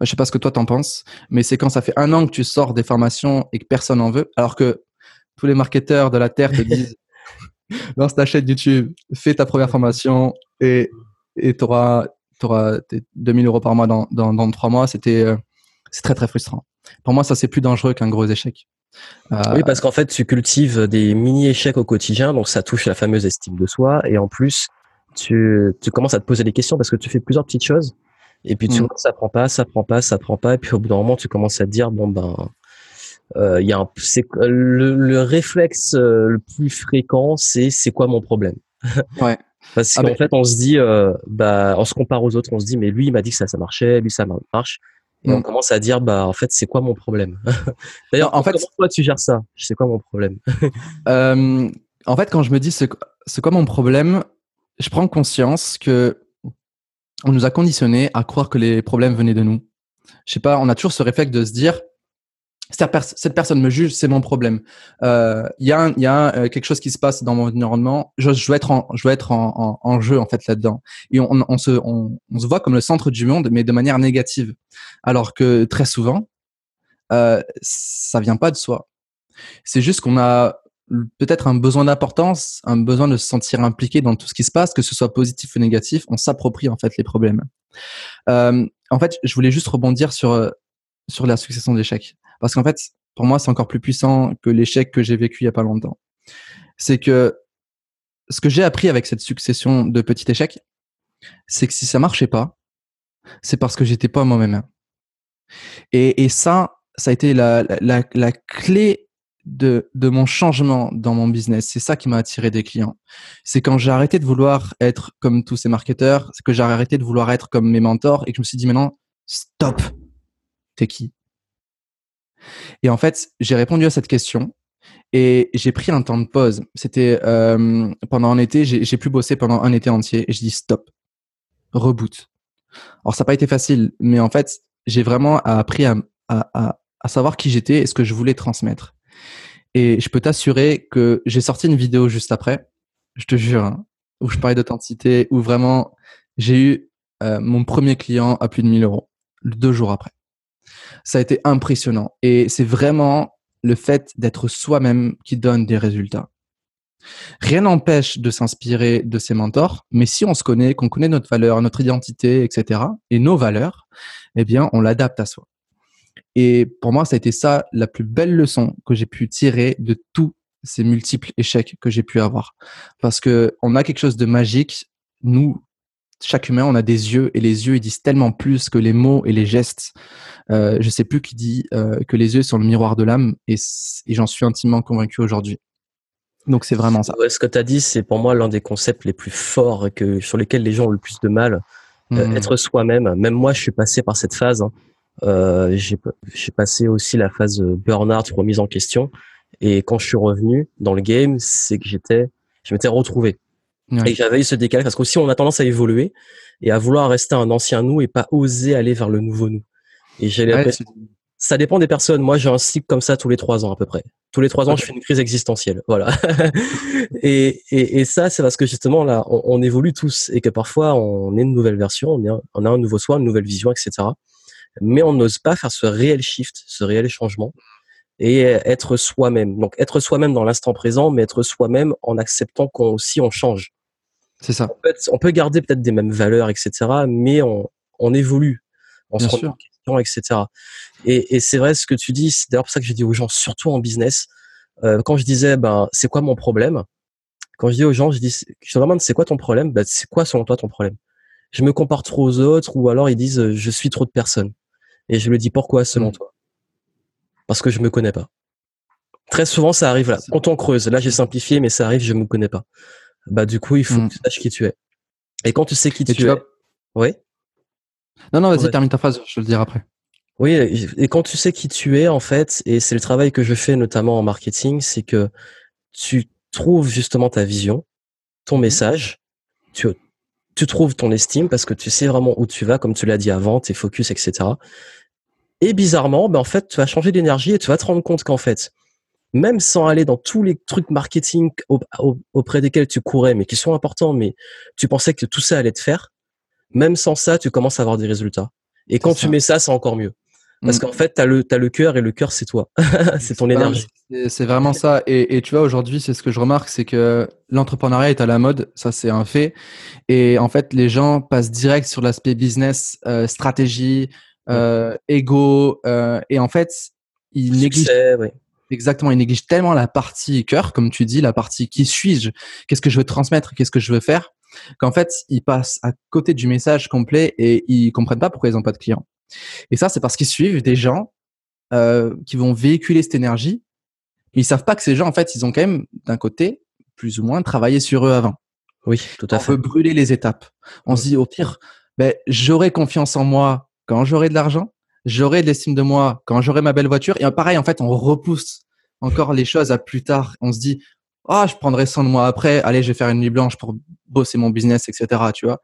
Je sais pas ce que toi t'en penses, mais c'est quand ça fait un an que tu sors des formations et que personne en veut, alors que tous les marketeurs de la terre te disent lance ta chaîne YouTube, fais ta première formation et et t'auras t'auras 2000 euros par mois dans dans, dans trois mois. C'était euh, c'est très très frustrant. Pour moi, ça c'est plus dangereux qu'un gros échec. Euh... Oui, parce qu'en fait, tu cultives des mini échecs au quotidien, donc ça touche la fameuse estime de soi, et en plus, tu, tu commences à te poser des questions parce que tu fais plusieurs petites choses et puis tu mmh. vois, ça prend pas, ça prend pas, ça prend pas. Et puis au bout d'un moment, tu commences à te dire, bon ben, euh, il y a un, c'est le, le, réflexe euh, le plus fréquent, c'est c'est quoi mon problème? Ouais. Parce ah qu'en fait, on se dit, euh, bah, on se compare aux autres, on se dit, mais lui, il m'a dit que ça, ça marchait, lui, ça marche. Et on mmh. commence à dire, bah, en fait, c'est quoi mon problème? D'ailleurs, en fait, comment toi, tu gères ça? C'est quoi mon problème? Euh, En fait, quand je me dis, c'est quoi mon problème, je prends conscience que on nous a conditionné à croire que les problèmes venaient de nous. Je sais pas, on a toujours ce réflexe de se dire cette personne me juge, c'est mon problème. Il euh, y a, y a euh, quelque chose qui se passe dans mon environnement. Je, je être en, jeu en fait là-dedans. Et on, se voit comme le centre du monde, mais de manière négative. Alors que très souvent, euh, ça vient pas de soi. C'est juste qu'on a peut-être un besoin d'importance, un besoin de se sentir impliqué dans tout ce qui se passe, que ce soit positif ou négatif, on s'approprie en fait les problèmes. Euh, en fait, je voulais juste rebondir sur euh, sur la succession d'échecs, parce qu'en fait, pour moi, c'est encore plus puissant que l'échec que j'ai vécu il y a pas longtemps. C'est que ce que j'ai appris avec cette succession de petits échecs, c'est que si ça marchait pas, c'est parce que j'étais pas moi-même. Et, et ça, ça a été la, la, la clé de, de mon changement dans mon business. C'est ça qui m'a attiré des clients. C'est quand j'ai arrêté de vouloir être comme tous ces marketeurs, c'est que j'ai arrêté de vouloir être comme mes mentors et que je me suis dit maintenant, stop, t'es qui? Et en fait, j'ai répondu à cette question et j'ai pris un temps de pause. C'était euh, pendant un été, j'ai plus bossé pendant un été entier et je dis stop, reboot. Alors ça n'a pas été facile, mais en fait, j'ai vraiment appris à, à, à savoir qui j'étais et ce que je voulais transmettre. Et je peux t'assurer que j'ai sorti une vidéo juste après, je te jure, hein, où je parlais d'authenticité, où vraiment j'ai eu euh, mon premier client à plus de 1000 euros, deux jours après. Ça a été impressionnant. Et c'est vraiment le fait d'être soi-même qui donne des résultats. Rien n'empêche de s'inspirer de ses mentors, mais si on se connaît, qu'on connaît notre valeur, notre identité, etc., et nos valeurs, eh bien, on l'adapte à soi. Et pour moi, ça a été ça la plus belle leçon que j'ai pu tirer de tous ces multiples échecs que j'ai pu avoir. Parce que on a quelque chose de magique. Nous, chaque humain, on a des yeux et les yeux, ils disent tellement plus que les mots et les gestes. Euh, je sais plus qui dit euh, que les yeux sont le miroir de l'âme et, et j'en suis intimement convaincu aujourd'hui. Donc c'est vraiment ça. Ouais, ce que tu as dit, c'est pour moi l'un des concepts les plus forts que sur lesquels les gens ont le plus de mal. Euh, Mhm. être soi-même. Même moi, je suis passé par cette phase. hein. Euh, j'ai passé aussi la phase euh, burn-out, remise en question. Et quand je suis revenu dans le game, c'est que j'étais, je m'étais retrouvé. Ouais. Et j'avais eu ce décalage parce qu'aussi on a tendance à évoluer et à vouloir rester un ancien nous et pas oser aller vers le nouveau nous. Et j'ai Ouais, ça dépend des personnes. Moi, j'ai un cycle comme ça tous les trois ans à peu près. Tous les trois ans, je fais une crise existentielle. Voilà. et, et, et ça, c'est parce que justement là, on, on évolue tous et que parfois on est une nouvelle version, on, est un, on a un nouveau soi, une nouvelle vision, etc. Mais on n'ose pas faire ce réel shift, ce réel changement et être soi-même. Donc être soi-même dans l'instant présent, mais être soi-même en acceptant qu'on aussi on change. c'est ça. En fait, on peut garder peut-être des mêmes valeurs, etc. Mais on, on évolue, on Bien se sûr. en question, etc. Et, et c'est vrai ce que tu dis. C'est d'ailleurs pour ça que je dis aux gens, surtout en business, euh, quand je disais, ben, c'est quoi mon problème? Quand je dis aux gens, je dis, je leur demande, c'est quoi ton problème? Ben, c'est quoi selon toi ton problème? Je me compare trop aux autres, ou alors ils disent, je suis trop de personnes. Et je le dis, pourquoi selon Mm. toi? Parce que je me connais pas. Très souvent, ça arrive là. Quand on creuse, là j'ai simplifié, mais ça arrive, je me connais pas. Bah du coup, il faut Mm. que tu saches qui tu es. Et quand tu sais qui tu, tu es, oui, Non, non, vas-y, Ouais. termine ta phrase, je te le dirai après. oui, et quand tu sais qui tu es en fait, et c'est le travail que je fais notamment en marketing, c'est que tu trouves justement ta vision, ton message, tu tu trouves ton estime parce que tu sais vraiment où tu vas, comme tu l'as dit avant, tes focus, etc. Et bizarrement, ben en fait, tu vas changer d'énergie et tu vas te rendre compte qu'en fait, même sans aller dans tous les trucs marketing au- au- auprès desquels tu courais, mais qui sont importants, mais tu pensais que tout ça allait te faire, même sans ça, tu commences à avoir des résultats. Et quand tu mets ça, c'est encore mieux. Parce Mm. qu'en fait, t'as le, t'as le cœur et le cœur, c'est toi. c'est ton énergie. c'est- vraiment ça. Et, et tu vois, aujourd'hui, c'est ce que je remarque, c'est que l'entrepreneuriat est à la mode. Ça, c'est un fait. Et en fait, les gens passent direct sur l'aspect business, euh, stratégie, euh, ego. euh, et en fait, ils négligent oui. exactement, ils négligent tellement la partie cœur, comme tu dis, la partie qui suis-je, qu'est-ce que je veux transmettre, qu'est-ce que je veux faire, qu'en fait, ils passent à côté du message complet et ils comprennent pas pourquoi ils n'ont pas de clients. Et ça, c'est parce qu'ils suivent des gens euh, qui vont véhiculer cette énergie. Mais ils savent pas que ces gens, en fait, ils ont quand même, d'un côté, plus ou moins travaillé sur eux avant. Oui, tout à On fait. veut brûler les étapes. On se dit, au pire, ben, j'aurai confiance en moi quand j'aurai de l'argent, j'aurai de l'estime de moi quand j'aurai ma belle voiture. Et pareil, en fait, on repousse encore les choses à plus tard. On se dit, ah, je prendrai soin de moi après. Allez, je vais faire une nuit blanche pour bosser mon business, etc. Tu vois.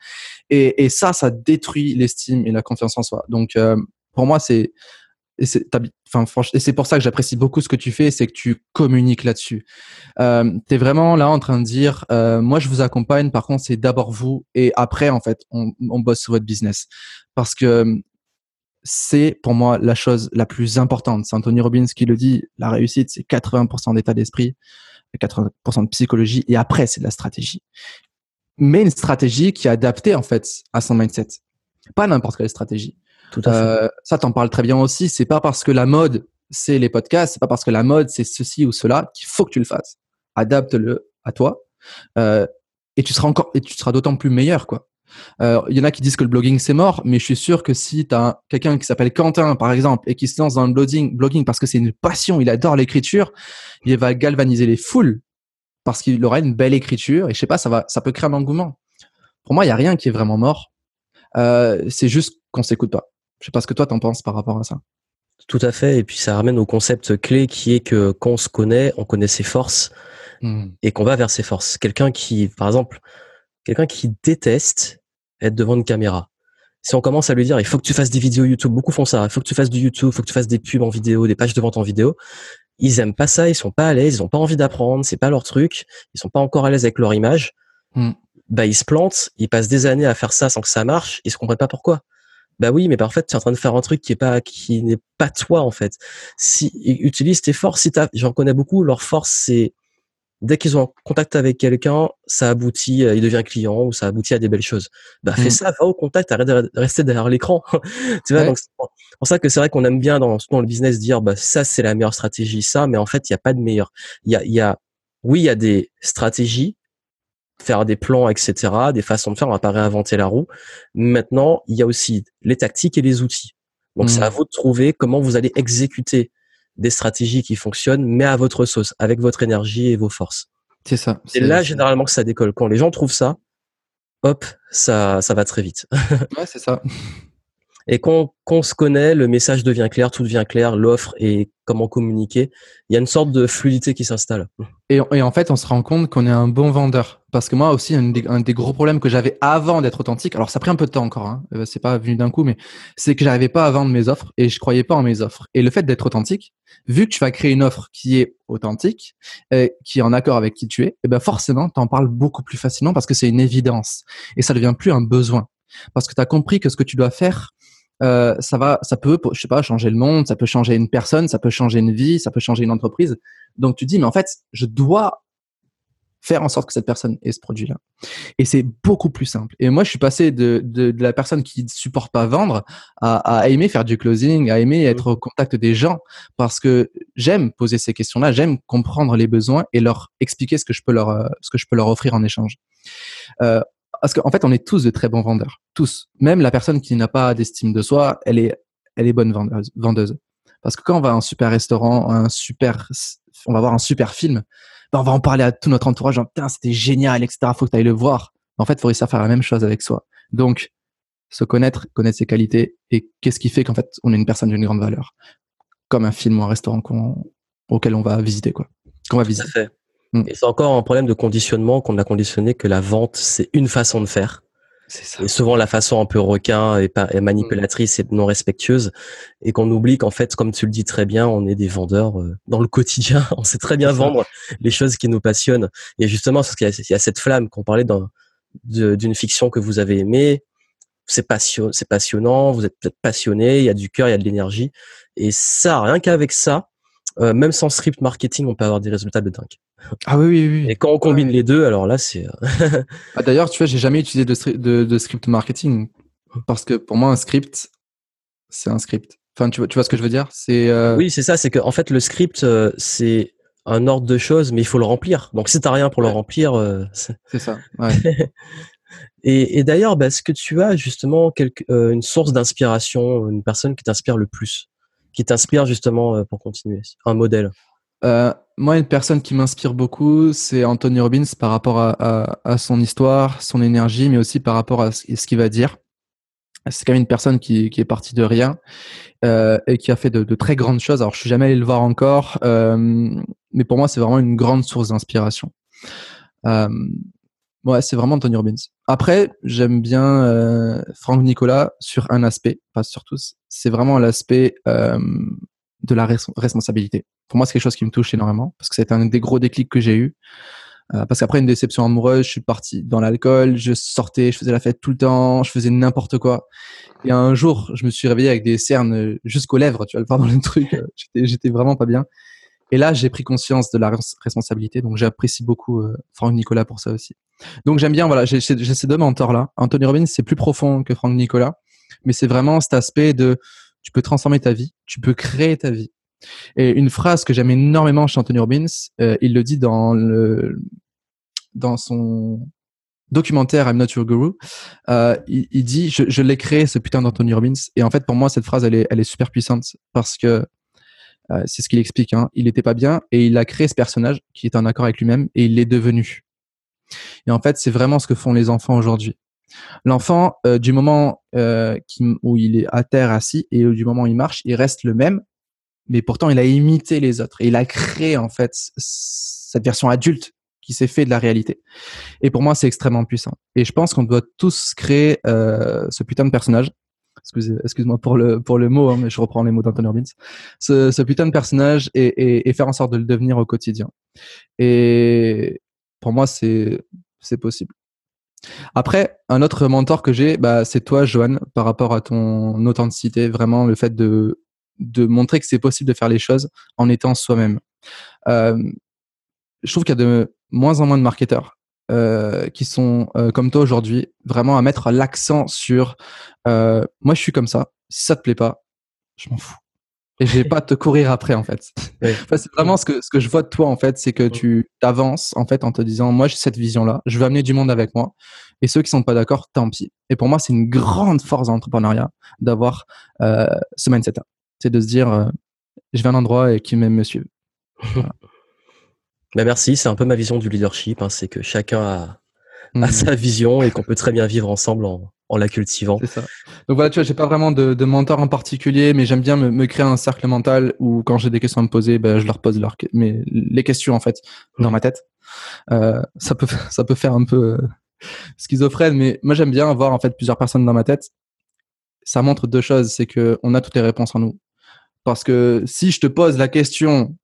Et, et ça, ça détruit l'estime et la confiance en soi. Donc, euh, pour moi, c'est et c'est enfin franchement et c'est pour ça que j'apprécie beaucoup ce que tu fais c'est que tu communiques là-dessus euh, tu vraiment là en train de dire euh, moi je vous accompagne par contre c'est d'abord vous et après en fait on, on bosse sur votre business parce que euh, c'est pour moi la chose la plus importante c'est Anthony Robbins qui le dit la réussite c'est 80% d'état d'esprit 80% de psychologie et après c'est de la stratégie mais une stratégie qui est adaptée en fait à son mindset pas n'importe quelle stratégie Tout à fait. euh, ça, t'en parles très bien aussi. C'est pas parce que la mode, c'est les podcasts, c'est pas parce que la mode, c'est ceci ou cela qu'il faut que tu le fasses. Adapte-le à toi. Euh, et tu seras encore, et tu seras d'autant plus meilleur, quoi. Euh, Il y en a qui disent que le blogging c'est mort, mais je suis sûr que si tu as quelqu'un qui s'appelle Quentin, par exemple, et qui se lance dans le blogging, blogging parce que c'est une passion, il adore l'écriture, il va galvaniser les foules parce qu'il aura une belle écriture. Et je sais pas, ça va, ça peut créer un engouement. Pour moi, il y a rien qui est vraiment mort. Euh, c'est juste qu'on s'écoute pas. Je sais pas ce que toi t'en penses par rapport à ça. Tout à fait. Et puis ça ramène au concept clé qui est que quand on se connaît, on connaît ses forces et qu'on va vers ses forces. Quelqu'un qui, par exemple, quelqu'un qui déteste être devant une caméra. Si on commence à lui dire, il faut que tu fasses des vidéos YouTube, beaucoup font ça, il faut que tu fasses du YouTube, il faut que tu fasses des pubs en vidéo, des pages de vente en vidéo. Ils aiment pas ça, ils sont pas à l'aise, ils ont pas envie d'apprendre, c'est pas leur truc, ils sont pas encore à l'aise avec leur image. Mm. Bah, ils se plantent, ils passent des années à faire ça sans que ça marche, ils se comprennent pas pourquoi. Bah oui, mais bah, en fait, tu es en train de faire un truc qui est pas, qui n'est pas toi, en fait. Si, utilise tes forces, si t'as, j'en connais beaucoup, leur force, c'est, dès qu'ils ont contact avec quelqu'un, ça aboutit, euh, il devient client ou ça aboutit à des belles choses. Bah fais Mm. ça, va au contact, arrête de rester derrière l'écran. tu vois, Ouais. donc c'est pour ça que c'est vrai qu'on aime bien dans, dans le business dire bah ça c'est la meilleure stratégie, ça, mais en fait il y a pas de meilleure. Il y a, il y a, oui il y a des stratégies, faire des plans, etc., des façons de faire, on va pas réinventer la roue. Maintenant il y a aussi les tactiques et les outils. Donc c'est à vous de trouver comment vous allez exécuter des stratégies qui fonctionnent, mais à votre sauce, avec votre énergie et vos forces. C'est ça. C'est là généralement que ça décolle. Quand les gens trouvent ça, hop, ça, ça va très vite. ouais, c'est ça. Et quand, on se connaît, le message devient clair, tout devient clair, l'offre et comment communiquer. Il y a une sorte de fluidité qui s'installe. Et, en fait, on se rend compte qu'on est un bon vendeur. Parce que moi aussi, un des, gros problèmes que j'avais avant d'être authentique, alors ça a pris un peu de temps encore, hein, euh, c'est pas venu d'un coup, mais c'est que j'arrivais pas à vendre mes offres et je croyais pas en mes offres. Et le fait d'être authentique, vu que tu vas créer une offre qui est authentique, qui est en accord avec qui tu es, et eh ben forcément, tu en parles beaucoup plus facilement parce que c'est une évidence. Et ça devient plus un besoin. Parce que tu as compris que ce que tu dois faire, euh, ça va, ça peut, je sais pas, changer le monde, ça peut changer une personne, ça peut changer une vie, ça peut changer une entreprise. Donc tu dis, mais en fait, je dois faire en sorte que cette personne ait ce produit-là. Et c'est beaucoup plus simple. Et moi, je suis passé de, de, de la personne qui ne supporte pas vendre à, à, aimer faire du closing, à aimer être au contact des gens, parce que j'aime poser ces questions-là, j'aime comprendre les besoins et leur expliquer ce que je peux leur, euh, ce que je peux leur offrir en échange. Euh, parce qu'en fait, on est tous de très bons vendeurs, tous. Même la personne qui n'a pas d'estime de soi, elle est, elle est bonne vendeuse. vendeuse. Parce que quand on va à un super restaurant, un super, on va voir un super film, ben on va en parler à tout notre entourage, genre, putain, c'était génial, etc. Faut que tu ailles le voir. En fait, il faut réussir à faire la même chose avec soi. Donc, se connaître, connaître ses qualités et qu'est-ce qui fait qu'en fait, on est une personne d'une grande valeur? Comme un film ou un restaurant auquel on va visiter, quoi. Qu'on va visiter. Mm. Et c'est encore un problème de conditionnement qu'on a conditionné que la vente, c'est une façon de faire. C'est ça. Et souvent la façon un peu requin et, et manipulatrice et non respectueuse. Et qu'on oublie qu'en fait, comme tu le dis très bien, on est des vendeurs euh, dans le quotidien. On sait très bien vendre les choses qui nous passionnent. Et justement, parce qu'il y, a cette flamme qu'on parlait d'une fiction que vous avez aimée. C'est passion, c'est passionnant, vous êtes peut-être passionné, il y a du cœur, il y a de l'énergie. Et ça, rien qu'avec ça, euh, même sans script marketing, on peut avoir des résultats de dingue. Ah oui, oui, oui. Et quand on combine les deux, alors là, c'est. Euh, ah, D'ailleurs, tu vois, j'ai jamais utilisé de, de, script marketing parce que pour moi, un script, c'est un script. Enfin, tu vois, tu vois ce que je veux dire? C'est. Euh, oui, c'est ça. C'est qu'en en fait, le script, c'est un ordre de choses, mais il faut le remplir. Donc, si t'as rien pour le remplir, c'est ça. et, et d'ailleurs, bah, est-ce que tu as justement quelque, une source d'inspiration, une personne qui t'inspire le plus? Qui t'inspire justement euh, pour continuer Un modèle? Euh, Moi, une personne qui m'inspire beaucoup, c'est Anthony Robbins par rapport à, son histoire, son énergie, mais aussi par rapport à ce, qu'il va dire. C'est quand même une personne qui, est partie de rien euh, et qui a fait de, très grandes choses. Alors, je suis jamais allé le voir encore, mais pour moi, c'est vraiment une grande source d'inspiration. Ouais, c'est vraiment Tony Robbins. Après, j'aime bien euh, Franck Nicolas sur un aspect, pas sur tous. C'est vraiment l'aspect euh, de la responsabilité. Pour moi, c'est quelque chose qui me touche énormément parce que c'est un des gros déclics que j'ai eu. Euh, parce qu'après une déception amoureuse, je suis parti dans l'alcool, je sortais, je faisais la fête tout le temps, je faisais n'importe quoi. Et un jour, je me suis réveillé avec des cernes jusqu'aux lèvres, tu vois, pardon le truc. J'étais vraiment pas bien. Et là, j'ai pris conscience de la responsabilité. Donc, j'apprécie beaucoup euh, Franck Nicolas pour ça aussi. Donc, j'aime bien, voilà, j'ai ces deux mentors-là. Anthony Robbins, c'est plus profond que Franck Nicolas, mais c'est vraiment cet aspect de tu peux transformer ta vie, tu peux créer ta vie. Et une phrase que j'aime énormément chez Anthony Robbins, euh, il le dit dans le dans son documentaire I'm Not Your Guru, euh, il, dit je, je l'ai créé ce putain d'Anthony Robbins et en fait pour moi cette phrase elle est elle est super puissante parce que euh, c'est ce qu'il explique. Hein. Il n'était pas bien et il a créé ce personnage qui est en accord avec lui-même et il l'est devenu. Et en fait, c'est vraiment ce que font les enfants aujourd'hui. L'enfant, euh, du moment euh, où il est à terre assis et du moment où il marche, il reste le même, mais pourtant il a imité les autres il a créé en fait cette version adulte qui s'est fait de la réalité. Et pour moi, c'est extrêmement puissant. Et je pense qu'on doit tous créer ce putain de personnage excuse-moi pour le pour le mot, hein, mais je reprends les mots d'Anthony Robbins. Ce, ce, putain de personnage et, et, faire en sorte de le devenir au quotidien. Et pour moi, c'est possible. Après, un autre mentor que j'ai, bah, c'est toi, Johan, par rapport à ton authenticité, vraiment le fait de de montrer que c'est possible de faire les choses en étant soi-même. Euh, je trouve qu'il y a de moins en moins de marketeurs euh, qui sont euh, comme toi aujourd'hui, vraiment à mettre l'accent sur moi je suis comme ça, si ça te plaît pas, je m'en fous. Et je vais pas te courir après en fait. c'est vraiment ce que ce que je vois de toi en fait, c'est que tu avances en fait en te disant moi j'ai cette vision là, je veux amener du monde avec moi. Et ceux qui sont pas d'accord, tant pis. Et pour moi c'est une grande force d'entrepreneuriat d'avoir ce mindset là, c'est de se dire je vais à un endroit et qui m'aime me suivre. Bah merci, c'est un peu ma vision du leadership, hein, c'est que chacun a, a Hmm. sa vision et qu'on peut très bien vivre ensemble en, en la cultivant. C'est ça. Donc voilà, tu vois, j'ai pas vraiment de, de mentor en particulier, mais j'aime bien me, me créer un cercle mental où quand j'ai des questions à me poser, ben, je leur pose leurs, que- mes, les questions en fait dans ma tête. Euh, ça peut ça peut faire un peu euh, schizophrène, mais moi j'aime bien avoir en fait plusieurs personnes dans ma tête. Ça montre deux choses, c'est que on a toutes les réponses en nous. Parce que si je te pose la question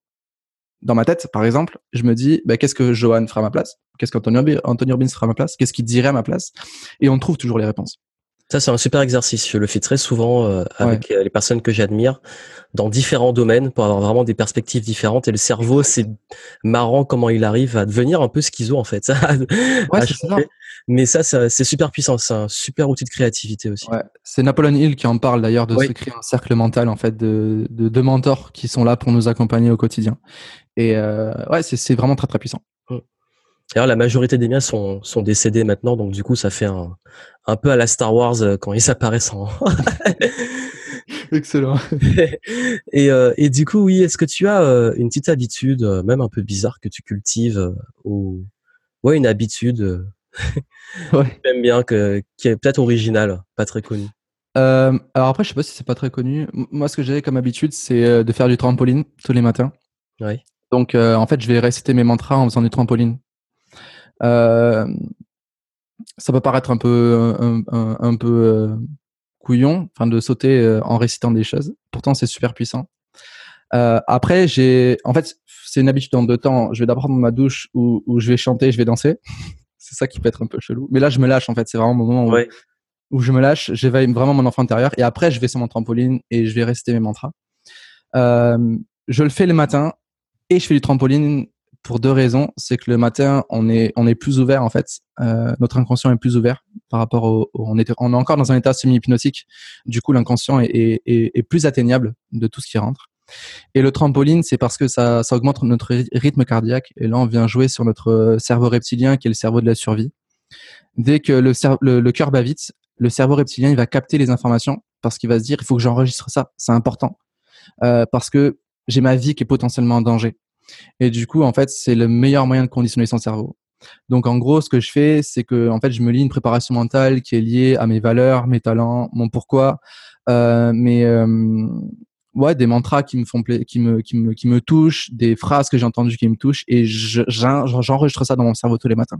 dans ma tête, par exemple, je me dis, ben, qu'est-ce que Johan fera à ma place? Qu'est-ce qu'Anthony Anthony Robbins fera à ma place? Qu'est-ce qu'il dirait à ma place? Et on trouve toujours les réponses. Ça, c'est un super exercice. Je le fais très souvent euh, avec euh, les personnes que j'admire dans différents domaines pour avoir vraiment des perspectives différentes. Et le cerveau, c'est marrant comment il arrive à devenir un peu schizo, en fait. Ouais, ça. Mais ça, ça, c'est super puissant. C'est un super outil de créativité aussi. Ouais, c'est Napoleon Hill qui en parle d'ailleurs de se créer un cercle mental en fait de, de, de mentors qui sont là pour nous accompagner au quotidien. Et euh, ouais, c'est c'est vraiment très très puissant. D'ailleurs, la majorité des miens sont, sont décédés maintenant, donc du coup, ça fait un, un peu à la Star Wars euh, quand ils apparaissent en. Excellent. et, euh, et du coup, oui, est-ce que tu as euh, une petite habitude, euh, même un peu bizarre, que tu cultives ou ouais, une habitude Ouais. que t'aimes bien, que, qui est peut-être originale, pas très connue? Alors après, je sais pas si c'est pas très connu. Moi, ce que j'ai comme habitude, c'est de faire du trampoline tous les matins. Donc, en fait, je vais réciter mes mantras en faisant du trampoline. Euh, ça peut paraître un peu, un, un- un peu euh, couillon, enfin, de sauter euh, en récitant des choses. Pourtant, c'est super puissant. Euh, après, j'ai, en fait, c'est une habitude en deux temps. Je vais d'abord prendre ma douche où, où je vais chanter, je vais danser. c'est ça qui peut être un peu chelou. Mais là, je me lâche, en fait. C'est vraiment mon moment où, Ouais. où je me lâche, j'éveille vraiment mon enfant intérieur. Et après, je vais sur mon trampoline et je vais réciter mes mantras. Euh, je le fais le matin et je fais du trampoline pour deux raisons. C'est que le matin, on est, on est plus ouvert, en fait. Euh, notre inconscient est plus ouvert par rapport au, on, est, on est encore dans un état semi-hypnotique. Du coup, l'inconscient est, est, est, plus atteignable de tout ce qui rentre. Et le trampoline, c'est parce que ça, ça augmente notre ry- rythme cardiaque. Et là, on vient jouer sur notre cerveau reptilien, qui est le cerveau de la survie. Dès que le cœur bat vite, le cerveau reptilien, il va capter les informations parce qu'il va se dire, il faut que j'enregistre ça, c'est important. Euh, parce que j'ai ma vie qui est potentiellement en danger. Et du coup, en fait, c'est le meilleur moyen de conditionner son cerveau. Donc, en gros, ce que je fais, c'est que, en fait, je me lis une préparation mentale qui est liée à mes valeurs, mes talents, mon pourquoi, euh, mes, euh, ouais, des mantras qui me font pla- qui me, qui me, qui me touchent, des phrases que j'ai entendues qui me touchent, et je- j'en- j'enregistre ça dans mon cerveau tous les matins.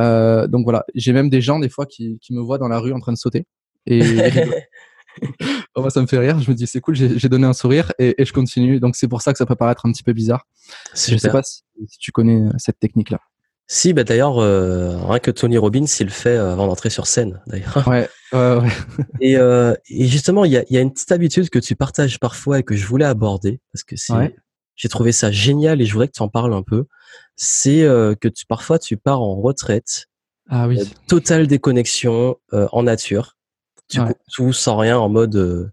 Euh, donc voilà, j'ai même des gens des fois qui, qui me voient dans la rue en train de sauter. Et. Oh, moi, ça me fait rire. Je me dis c'est cool, j'ai donné un sourire et, et je continue. Donc c'est pour ça que ça peut paraître un petit peu bizarre. Je sais Super. pas si, si tu connais euh, cette technique-là. Si, bah d'ailleurs, euh, rien que Tony Robbins, il le fait euh, avant d'entrer sur scène, d'ailleurs. Ouais, ouais, ouais. Et, euh, et justement, il y a, y a une petite habitude que tu partages parfois et que je voulais aborder parce que c'est, Ouais. j'ai trouvé ça génial et je voudrais que tu en parles un peu. C'est euh, que tu parfois tu pars en retraite, Ah oui. totale déconnexion euh, en nature, tu Ouais. tout sans rien en mode euh,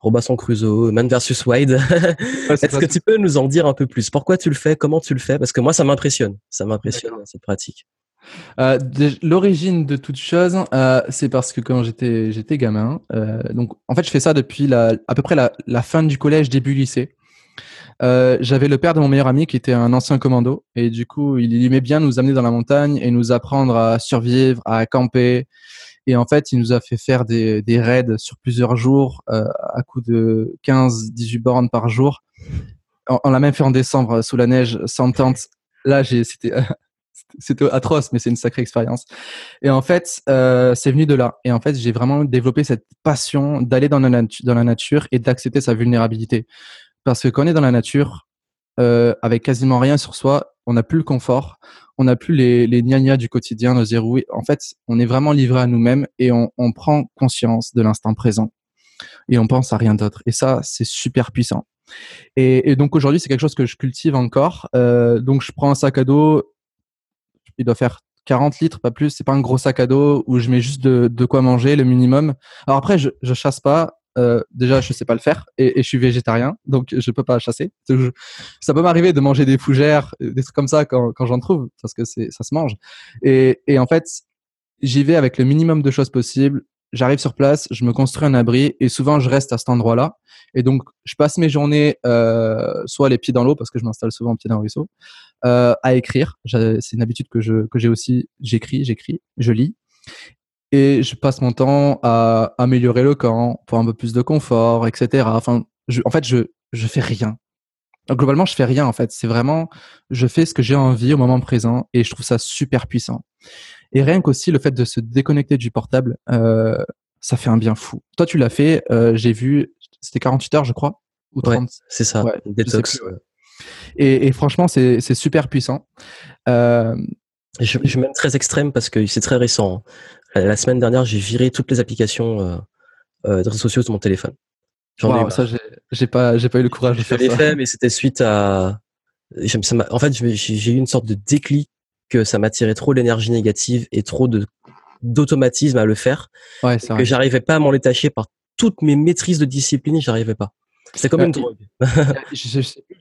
Robinson Crusoe, Man versus. Ouais, c'est Est-ce que tu peux nous en dire un peu plus? Pourquoi tu le fais? Comment tu le fais? Parce que moi, ça m'impressionne. Ça m'impressionne D'accord. cette pratique. Euh, L'origine de toute chose, euh, c'est parce que quand j'étais j'étais gamin, euh, donc en fait je fais ça depuis la, à peu près la, la fin du collège, début lycée. J'avais le père de mon meilleur ami qui était un ancien commando et du coup il aimait bien nous amener dans la montagne et nous apprendre à survivre, à camper. Et en fait, il nous a fait faire des, des raids sur plusieurs jours euh, à coup de 15-18 bornes par jour. On, l'a même fait en décembre euh, sous la neige, sans tente. Là, c'était c'était atroce, mais c'est une sacrée expérience. Et en fait, euh, c'est venu de là. Et en fait, j'ai vraiment développé cette passion d'aller dans, dans la nature et d'accepter sa vulnérabilité. Parce que quand on est dans la nature, euh, avec quasiment rien sur soi, on n'a plus le confort, on n'a plus les, les gna du quotidien, nos zéros. En fait, on est vraiment livré à nous-mêmes et on, prend conscience de l'instant présent. Et on pense à rien d'autre. Et ça, c'est super puissant. Et, donc aujourd'hui, c'est quelque chose que je cultive encore. Euh, donc je prends un sac à dos, il doit faire 40 litres, pas plus. C'est pas un gros sac à dos où je mets juste de, de quoi manger, le minimum. Alors après, je, je chasse pas. Euh, déjà, je sais pas le faire et, je suis végétarien, donc je peux pas chasser. Ça peut m'arriver de manger des fougères, des trucs comme ça quand, j'en trouve, parce que ça se mange. Et, en fait, j'y vais avec le minimum de choses possibles. j'arrive sur place, je me construis un abri et souvent je reste à cet endroit-là. Et donc, je passe mes journées euh, soit les pieds dans l'eau parce que je m'installe souvent pieds dans le ruisseau, euh, à écrire. C'est une habitude que j'ai aussi. J'écris, j'écris, je lis. Et je passe mon temps à améliorer le camp pour un peu plus de confort, etc. Enfin, je, en fait, je je fais rien. Donc, globalement, je fais rien en fait. C'est vraiment, je fais ce que j'ai envie au moment présent et je trouve ça super puissant. Et rien qu'aussi le fait de se déconnecter du portable, euh, ça fait un bien fou. Toi, tu l'as fait. Euh, j'ai vu, c'était 48 heures, je crois, ou 30. c'est ça. Ouais, détox. et, et, franchement, c'est super puissant. Euh, je, je, suis même très extrême parce que c'est très récent. Hein. La semaine dernière, j'ai viré toutes les applications euh, euh, de réseaux sociaux de mon téléphone. Wow, ça, j'ai pas, j'ai pas eu le courage de faire ça. Je l'ai fait, mais c'était suite à. Ça en fait, j'ai eu une sorte de déclic que ça m'attirait trop l'énergie négative et trop de d'automatisme à le faire. Ouais, que j'arrivais pas à m'en détacher par toutes mes maîtrises de discipline, j'arrivais pas. C'est comme une drogue.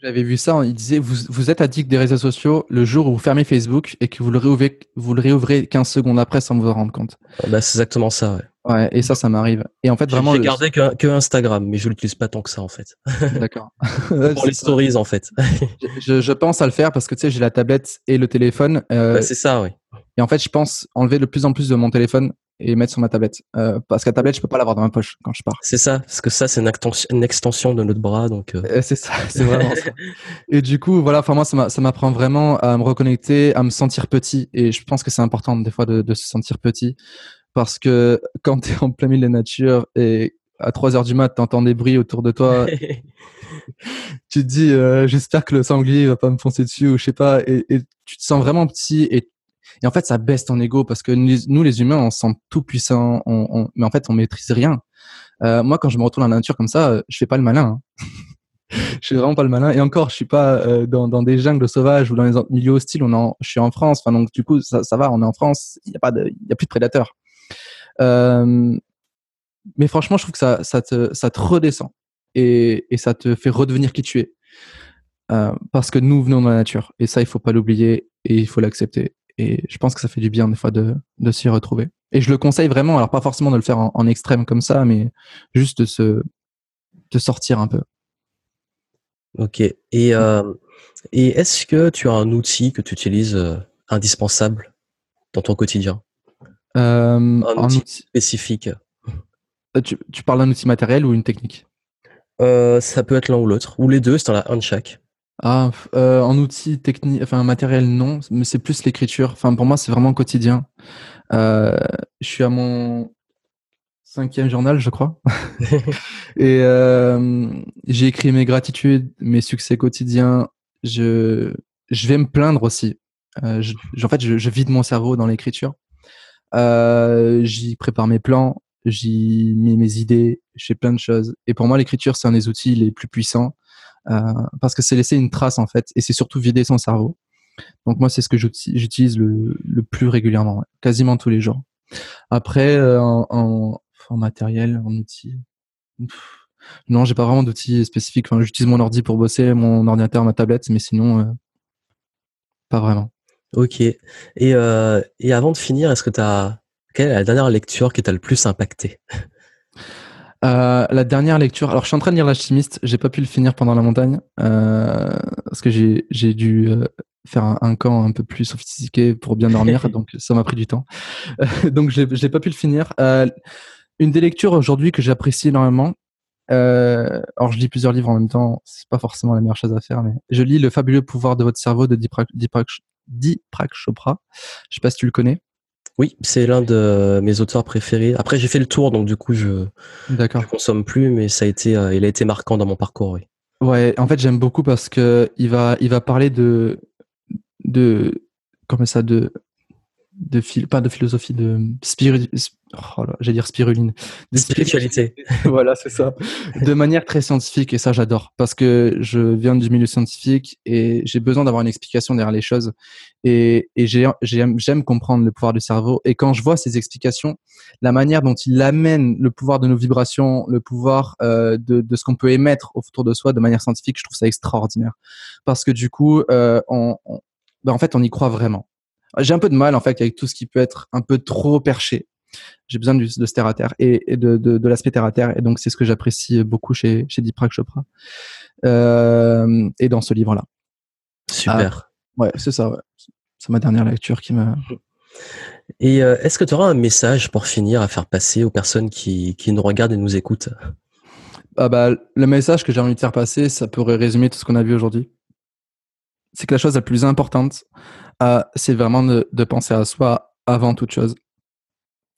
J'avais vu ça. Il disait vous, vous êtes addict des réseaux sociaux le jour où vous fermez Facebook et que vous le réouvrez, vous le réouvrez 15 secondes après sans vous en rendre compte. Bah, c'est exactement ça. Ouais. Ouais, et ça, ça m'arrive. Et en fait, vraiment. J'ai gardé que, que, Instagram, mais je l'utilise pas tant que ça, en fait. D'accord. Pour les stories, en fait. je, je, pense à le faire parce que tu sais, j'ai la tablette et le téléphone. Euh, bah, c'est ça, oui. Et en fait, je pense enlever de plus en plus de mon téléphone et mettre sur ma tablette. Euh, parce que la tablette, je peux pas l'avoir dans ma poche quand je pars. C'est ça, parce que ça, c'est une, extension de notre bras, donc. Euh... euh c'est ça, c'est vraiment ça. Et du coup, voilà, enfin moi, ça m'apprend vraiment à me reconnecter, à me sentir petit. Et je pense que c'est important des fois de, de, se sentir petit, parce que quand tu es en plein milieu de la nature et à 3 heures du mat, tu entends des bruits autour de toi. tu te dis, euh, j'espère que le sanglier va pas me foncer dessus ou je sais pas. Et, et tu te sens vraiment petit et et en fait, ça baisse ton ego parce que nous, les humains, on se sent tout puissant, on, on, mais en fait, on maîtrise rien. Euh, moi, quand je me retrouve dans la nature comme ça, je fais pas le malin. Hein. je suis vraiment pas le malin. Et encore, je suis pas euh, dans, dans, des jungles sauvages ou dans les milieux hostiles. On en, je suis en France. Enfin, donc du coup, ça, ça va. On est en France. Il y a pas de, il y a plus de prédateurs. Euh, mais franchement, je trouve que ça, te, redescend et, ça te fait redevenir qui tu es. Euh, parce que nous venons de la nature et ça, il faut pas l'oublier et il faut l'accepter. Et je pense que ça fait du bien des fois de, s'y retrouver. Et je le conseille vraiment, alors pas forcément de le faire en, extrême comme ça, mais juste de se sortir un peu. Ok. Et, euh, et est-ce que tu as un outil que tu utilises indispensable dans ton quotidien? Un outil, spécifique tu, tu parles d'un outil matériel ou une technique? Ça peut être l'un ou l'autre, ou les deux, c'est un de chaque. Ah, euh, en outil technique, enfin matériel non, mais c'est plus l'écriture. Enfin pour moi c'est vraiment quotidien. Euh, je suis à mon cinquième journal, je crois, et euh, j'ai écrit mes gratitudes, mes succès quotidiens. Je je vais me plaindre aussi. Euh, je, en fait, je, je, vide mon cerveau dans l'écriture. Euh, j'y prépare mes plans, j'y mets mes idées, je fais plein de choses. Et pour moi, l'écriture c'est un des outils les plus puissants euh, parce que c'est laisser une trace en fait, et c'est surtout vider son cerveau. Donc moi, c'est ce que j'utilise le, le, plus régulièrement, quasiment tous les jours. Après, euh, en, en, en, matériel, en outils, non, j'ai pas vraiment d'outils spécifiques. Enfin, j'utilise mon ordi pour bosser, mon ordinateur, ma tablette, mais sinon, euh, pas vraiment. Ok. Et, euh, et avant de finir, est-ce que tu as quelle est la dernière lecture qui t'a le plus impacté? Euh, la dernière lecture. Alors, je suis en train de lire L'Alchimiste. J'ai pas pu le finir pendant la montagne euh, parce que j'ai dû faire un, un, camp un peu plus sophistiqué pour bien dormir, donc ça m'a pris du temps. donc, j'ai pas pu le finir. Une des lectures aujourd'hui que j'apprécie énormément. Euh, alors, je lis plusieurs livres en même temps. C'est pas forcément la meilleure chose à faire, mais je lis Le fabuleux pouvoir de votre cerveau de Deepak, Deepak, Deepak Chopra. Je sais pas si tu le connais. Oui, c'est l'un de mes auteurs préférés. Après, j'ai fait le tour, donc du coup, je ne consomme plus, mais ça a été, euh, il a été marquant dans mon parcours. Oui. Ouais, en fait, j'aime beaucoup parce que il va, il va parler de, de, comment ça, de, de pas de philosophie, de oh j'allais dire spiruline. De spiritualité. voilà, c'est ça. De manière très scientifique, et ça, j'adore. Parce que je viens du milieu scientifique et j'ai besoin d'avoir une explication derrière les choses. Et, et j'aime comprendre le pouvoir du cerveau. Et quand je vois ces explications, la manière dont il amène le pouvoir de nos vibrations, le pouvoir euh, de, de, ce qu'on peut émettre autour de soi de manière scientifique, je trouve ça extraordinaire. Parce que du coup, euh, on, on ben en fait, on y croit vraiment. J'ai un peu de mal en fait avec tout ce qui peut être un peu trop perché j'ai besoin de, de ce terre à terre et, de, de, de l'aspect terre à terre. Et donc, c'est ce que j'apprécie beaucoup chez, chez Deepak Chopra. Euh, et dans ce livre-là. Super. Ah, ouais, c'est ça. Ouais. C'est ma dernière lecture qui m'a. Et euh, est-ce que tu auras un message pour finir à faire passer aux personnes qui, qui nous regardent et nous écoutent? Ah bah, Le message que j'ai envie de faire passer, ça pourrait résumer tout ce qu'on a vu aujourd'hui. C'est que la chose la plus importante, c'est vraiment de, penser à soi avant toute chose.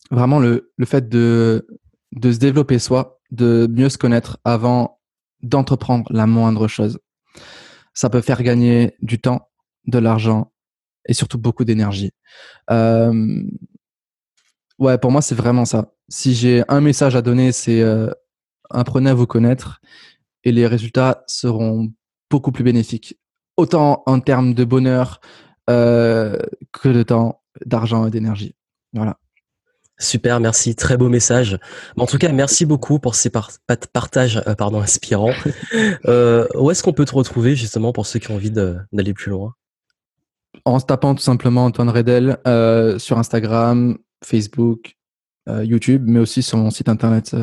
Vraiment, le, le fait de, de se développer soi, de mieux se connaître avant d'entreprendre la moindre chose. Ça peut faire gagner du temps, de l'argent et surtout beaucoup d'énergie. Euh, ouais, pour moi, c'est vraiment ça. Si j'ai un message à donner, c'est euh, apprenez à vous connaître et les résultats seront beaucoup plus bénéfiques. Autant en termes de bonheur euh, que de temps, d'argent et d'énergie. Voilà. Super, merci, très beau message. En tout cas, merci beaucoup pour ces partages euh, pardon, inspirants. euh, où est-ce qu'on peut te retrouver justement pour ceux qui ont envie d'aller plus loin? En se tapant tout simplement Antoine Redel euh, sur Instagram, Facebook, YouTube, mais aussi sur mon site internet.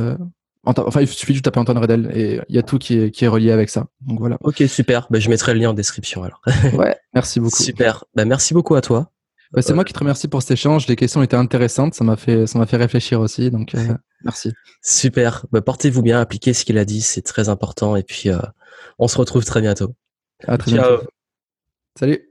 Euh, enfin, il suffit de taper Antoine Redel et il y a tout qui est, qui est relié avec ça. Donc voilà. Ok, super. Ben, je mettrai le lien en description alors. ouais, merci beaucoup. Super. Ben, merci beaucoup à toi. Bah, c'est moi qui te remercie pour cet échange. Les questions étaient intéressantes. Ça m'a fait, ça m'a fait réfléchir aussi. Donc, euh, merci. Super. Bah, portez-vous bien. Appliquez ce qu'il a dit. C'est très important. Et puis, euh, on se retrouve très bientôt. À très bientôt. Salut.